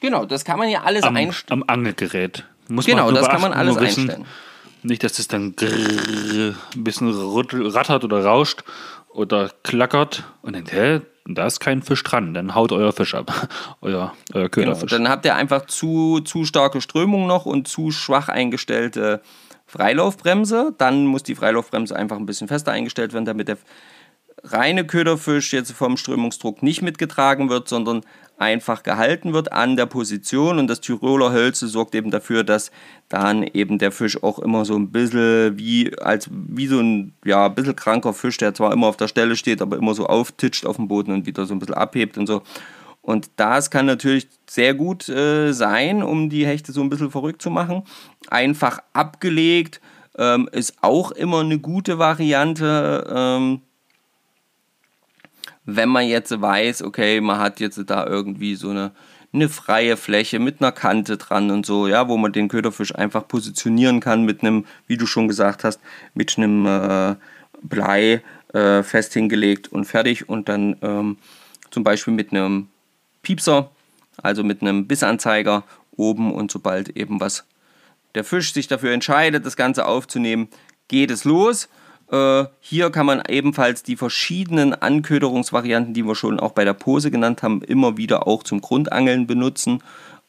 Genau, das kann man ja alles Am, einstellen. am Angelgerät. Muss Genau, nur das kann man alles wissen, einstellen. Nicht, dass das dann grrrr, ein bisschen rattert oder rauscht oder klackert und dann, hä, da ist kein Fisch dran. Dann haut euer Fisch ab. *laughs* euer, euer Genau, Köderfisch. dann habt ihr einfach zu, zu starke Strömung noch und zu schwach eingestellte Freilaufbremse. Dann muss die Freilaufbremse einfach ein bisschen fester eingestellt werden, damit der reine Köderfisch jetzt vom Strömungsdruck nicht mitgetragen wird, sondern einfach gehalten wird an der Position und das Tiroler Hölze sorgt eben dafür, dass dann eben der Fisch auch immer so ein bisschen wie als wie so ein ja bisschen kranker Fisch, der zwar immer auf der Stelle steht, aber immer so auftitscht auf dem Boden und wieder so ein bisschen abhebt und so. Und das kann natürlich sehr gut äh, sein, um die Hechte so ein bisschen verrückt zu machen. Einfach abgelegt ähm, ist auch immer eine gute Variante. Ähm, wenn man jetzt weiß, okay, man hat jetzt da irgendwie so eine, eine freie Fläche mit einer Kante dran und so, ja, wo man den Köderfisch einfach positionieren kann mit einem, wie du schon gesagt hast, mit einem äh, Blei äh, fest hingelegt und fertig und dann ähm, zum Beispiel mit einem Piepser, also mit einem Bissanzeiger oben und sobald eben was der Fisch sich dafür entscheidet, das Ganze aufzunehmen, geht es los hier kann man ebenfalls die verschiedenen Anköderungsvarianten, die wir schon auch bei der Pose genannt haben, immer wieder auch zum Grundangeln benutzen.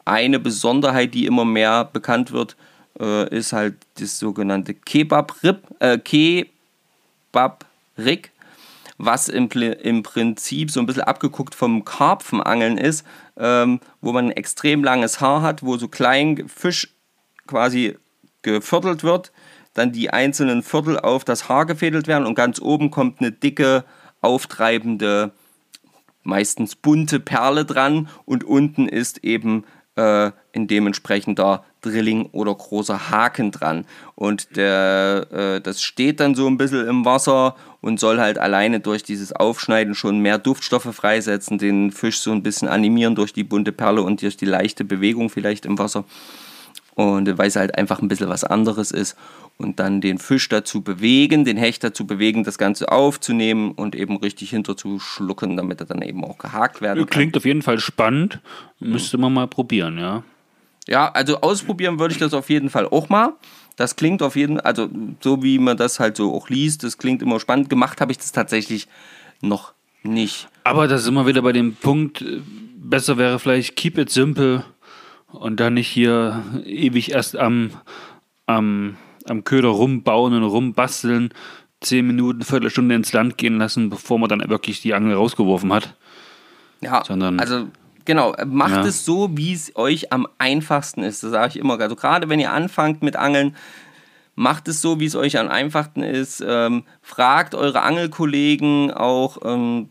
Eine Besonderheit, die immer mehr bekannt wird, äh, ist halt das sogenannte Kebab-Rig, äh, Kebab was im, im, Prinzip so ein bisschen abgeguckt vom Karpfenangeln ist, ähm, wo man ein extrem langes Haar hat, wo so klein Fisch quasi geviertelt wird dann die einzelnen Viertel auf das Haar gefädelt werden und ganz oben kommt eine dicke, auftreibende, meistens bunte Perle dran und unten ist eben äh, ein dementsprechender Drilling oder großer Haken dran. Und der, äh, das steht dann so ein bisschen im Wasser und soll halt alleine durch dieses Aufschneiden schon mehr Duftstoffe freisetzen, den Fisch so ein bisschen animieren durch die bunte Perle und durch die leichte Bewegung vielleicht im Wasser. Und weil es halt einfach ein bisschen was anderes ist und dann den Fisch dazu bewegen, den Hecht dazu bewegen, das Ganze aufzunehmen und eben richtig hinterzuschlucken, damit er dann eben auch gehakt werden kann. Klingt auf jeden Fall spannend. Müsste man mal probieren, ja. Ja, also ausprobieren würde ich das auf jeden Fall auch mal. Das klingt auf jeden Fall, also so wie man das halt so auch liest, das klingt immer spannend. Gemacht habe ich das tatsächlich noch nicht. Aber das ist immer wieder bei dem Punkt, äh, besser wäre vielleicht keep it simple und dann nicht hier ewig erst am, am am Köder rumbauen und rumbasteln, zehn Minuten, Viertelstunde ins Land gehen lassen, bevor man dann wirklich die Angel rausgeworfen hat. Ja, Sondern, also genau, macht ja. es so, wie es euch am einfachsten ist. Das sage ich immer. Also gerade wenn ihr anfangt mit Angeln, macht es so, wie es euch am einfachsten ist. Ähm, fragt eure Angelkollegen auch, ähm,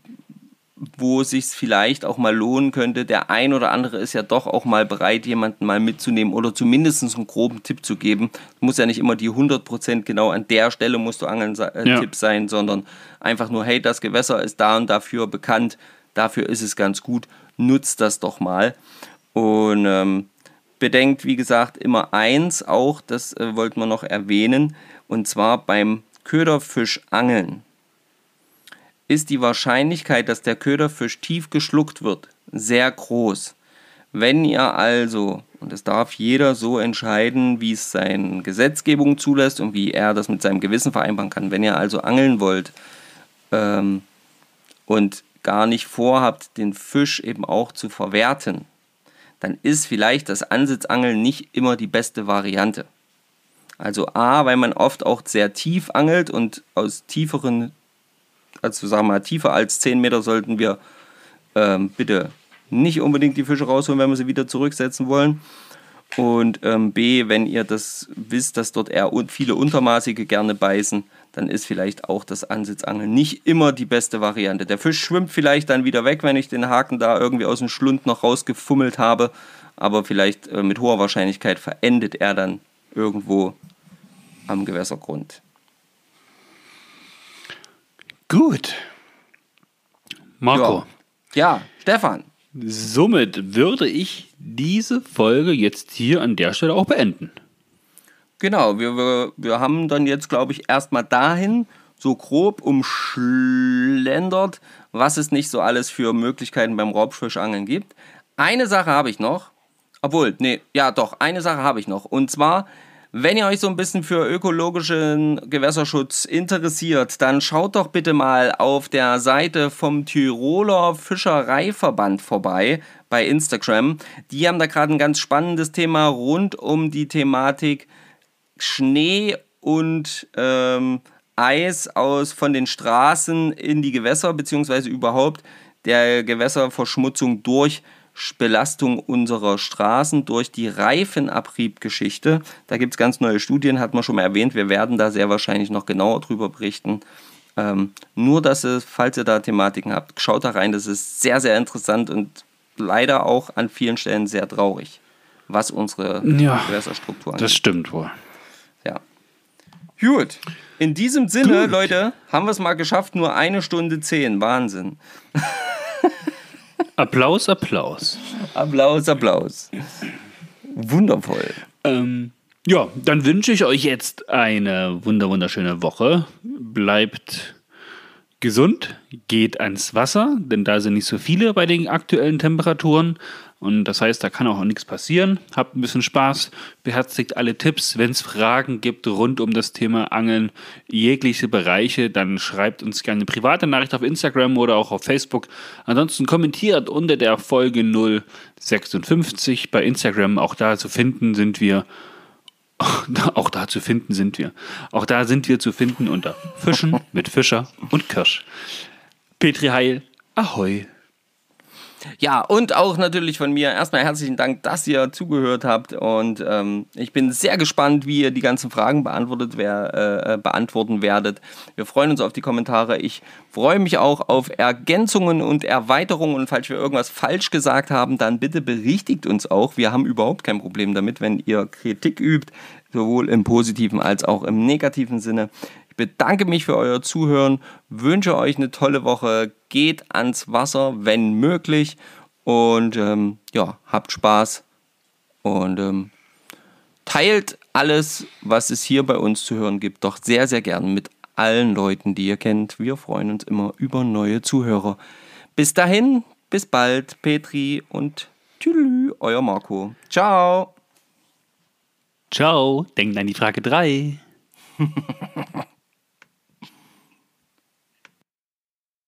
wo es sich vielleicht auch mal lohnen könnte. Der ein oder andere ist ja doch auch mal bereit, jemanden mal mitzunehmen oder zumindest einen groben Tipp zu geben. Muss ja nicht immer die 100% genau an der Stelle musst du angeln äh, ja. Tipp sein, sondern einfach nur, hey, das Gewässer ist da und dafür bekannt, dafür ist es ganz gut, nutzt das doch mal. Und ähm, bedenkt, wie gesagt, immer eins auch, das äh, wollten wir noch erwähnen, und zwar beim Köderfischangeln ist die Wahrscheinlichkeit, dass der Köderfisch tief geschluckt wird, sehr groß. Wenn ihr also, und das darf jeder so entscheiden, wie es seine Gesetzgebung zulässt und wie er das mit seinem Gewissen vereinbaren kann, wenn ihr also angeln wollt ähm, und gar nicht vorhabt, den Fisch eben auch zu verwerten, dann ist vielleicht das Ansitzangeln nicht immer die beste Variante. Also A, weil man oft auch sehr tief angelt und aus tieferen also sagen wir mal, tiefer als 10 Meter sollten wir ähm, bitte nicht unbedingt die Fische rausholen, wenn wir sie wieder zurücksetzen wollen. Und ähm, B, wenn ihr das wisst, dass dort eher viele Untermaßige gerne beißen, dann ist vielleicht auch das Ansitzangeln nicht immer die beste Variante. Der Fisch schwimmt vielleicht dann wieder weg, wenn ich den Haken da irgendwie aus dem Schlund noch rausgefummelt habe, aber vielleicht äh, mit hoher Wahrscheinlichkeit verendet er dann irgendwo am Gewässergrund. Gut. Marco. Ja. ja, Stefan. Somit würde ich diese Folge jetzt hier an der Stelle auch beenden. Genau, wir, wir, wir haben dann jetzt, glaube ich, erstmal dahin so grob umschlendert, was es nicht so alles für Möglichkeiten beim Raubfischangeln gibt. Eine Sache habe ich noch. Obwohl, nee, ja doch, eine Sache habe ich noch. Und zwar wenn ihr euch so ein bisschen für ökologischen Gewässerschutz interessiert, dann schaut doch bitte mal auf der Seite vom Tiroler Fischereiverband vorbei bei Instagram. Die haben da gerade ein ganz spannendes Thema rund um die Thematik Schnee und ähm, Eis aus von den Straßen in die Gewässer, beziehungsweise überhaupt der Gewässerverschmutzung durch Belastung unserer Straßen durch die Reifenabriebgeschichte. Da gibt es ganz neue Studien, hat man schon mal erwähnt. Wir werden da sehr wahrscheinlich noch genauer drüber berichten. Ähm, nur, dass ihr, falls ihr da Thematiken habt, schaut da rein. Das ist sehr, sehr interessant und leider auch an vielen Stellen sehr traurig, was unsere Ja, Gewässerstruktur Das stimmt wohl. Ja. Gut. In diesem Sinne, Gut. Leute, haben wir es mal geschafft. Nur eine Stunde zehn. Wahnsinn. *laughs* Applaus, Applaus. Applaus, Applaus. Wundervoll. Ähm, ja, dann wünsche ich euch jetzt eine wunder wunderschöne Woche. Bleibt gesund, geht ans Wasser, denn da sind nicht so viele bei den aktuellen Temperaturen. Und das heißt, da kann auch nichts passieren. Habt ein bisschen Spaß, beherzigt alle Tipps. Wenn es Fragen gibt rund um das Thema Angeln, jegliche Bereiche, dann schreibt uns gerne eine private Nachricht auf Instagram oder auch auf Facebook. Ansonsten kommentiert unter der Folge 056 bei Instagram. Auch da zu finden sind wir auch da zu finden sind wir. Auch da sind wir zu finden unter Fischen *laughs* mit Fischer und Kirsch. Petri Heil, Ahoi. Ja, und auch natürlich von mir erstmal herzlichen Dank, dass ihr zugehört habt. Und ähm, ich bin sehr gespannt, wie ihr die ganzen Fragen beantwortet wer, äh, beantworten werdet. Wir freuen uns auf die Kommentare. Ich freue mich auch auf Ergänzungen und Erweiterungen. Und falls wir irgendwas falsch gesagt haben, dann bitte berichtigt uns auch. Wir haben überhaupt kein Problem damit, wenn ihr Kritik übt, sowohl im positiven als auch im negativen Sinne. Ich bedanke mich für euer Zuhören, wünsche euch eine tolle Woche, geht ans Wasser, wenn möglich und ähm, ja, habt Spaß und ähm, teilt alles, was es hier bei uns zu hören gibt, doch sehr, sehr gern mit allen Leuten, die ihr kennt. Wir freuen uns immer über neue Zuhörer. Bis dahin, bis bald, Petri und tschüss, euer Marco. Ciao. Ciao, denkt an die Frage 3. *laughs*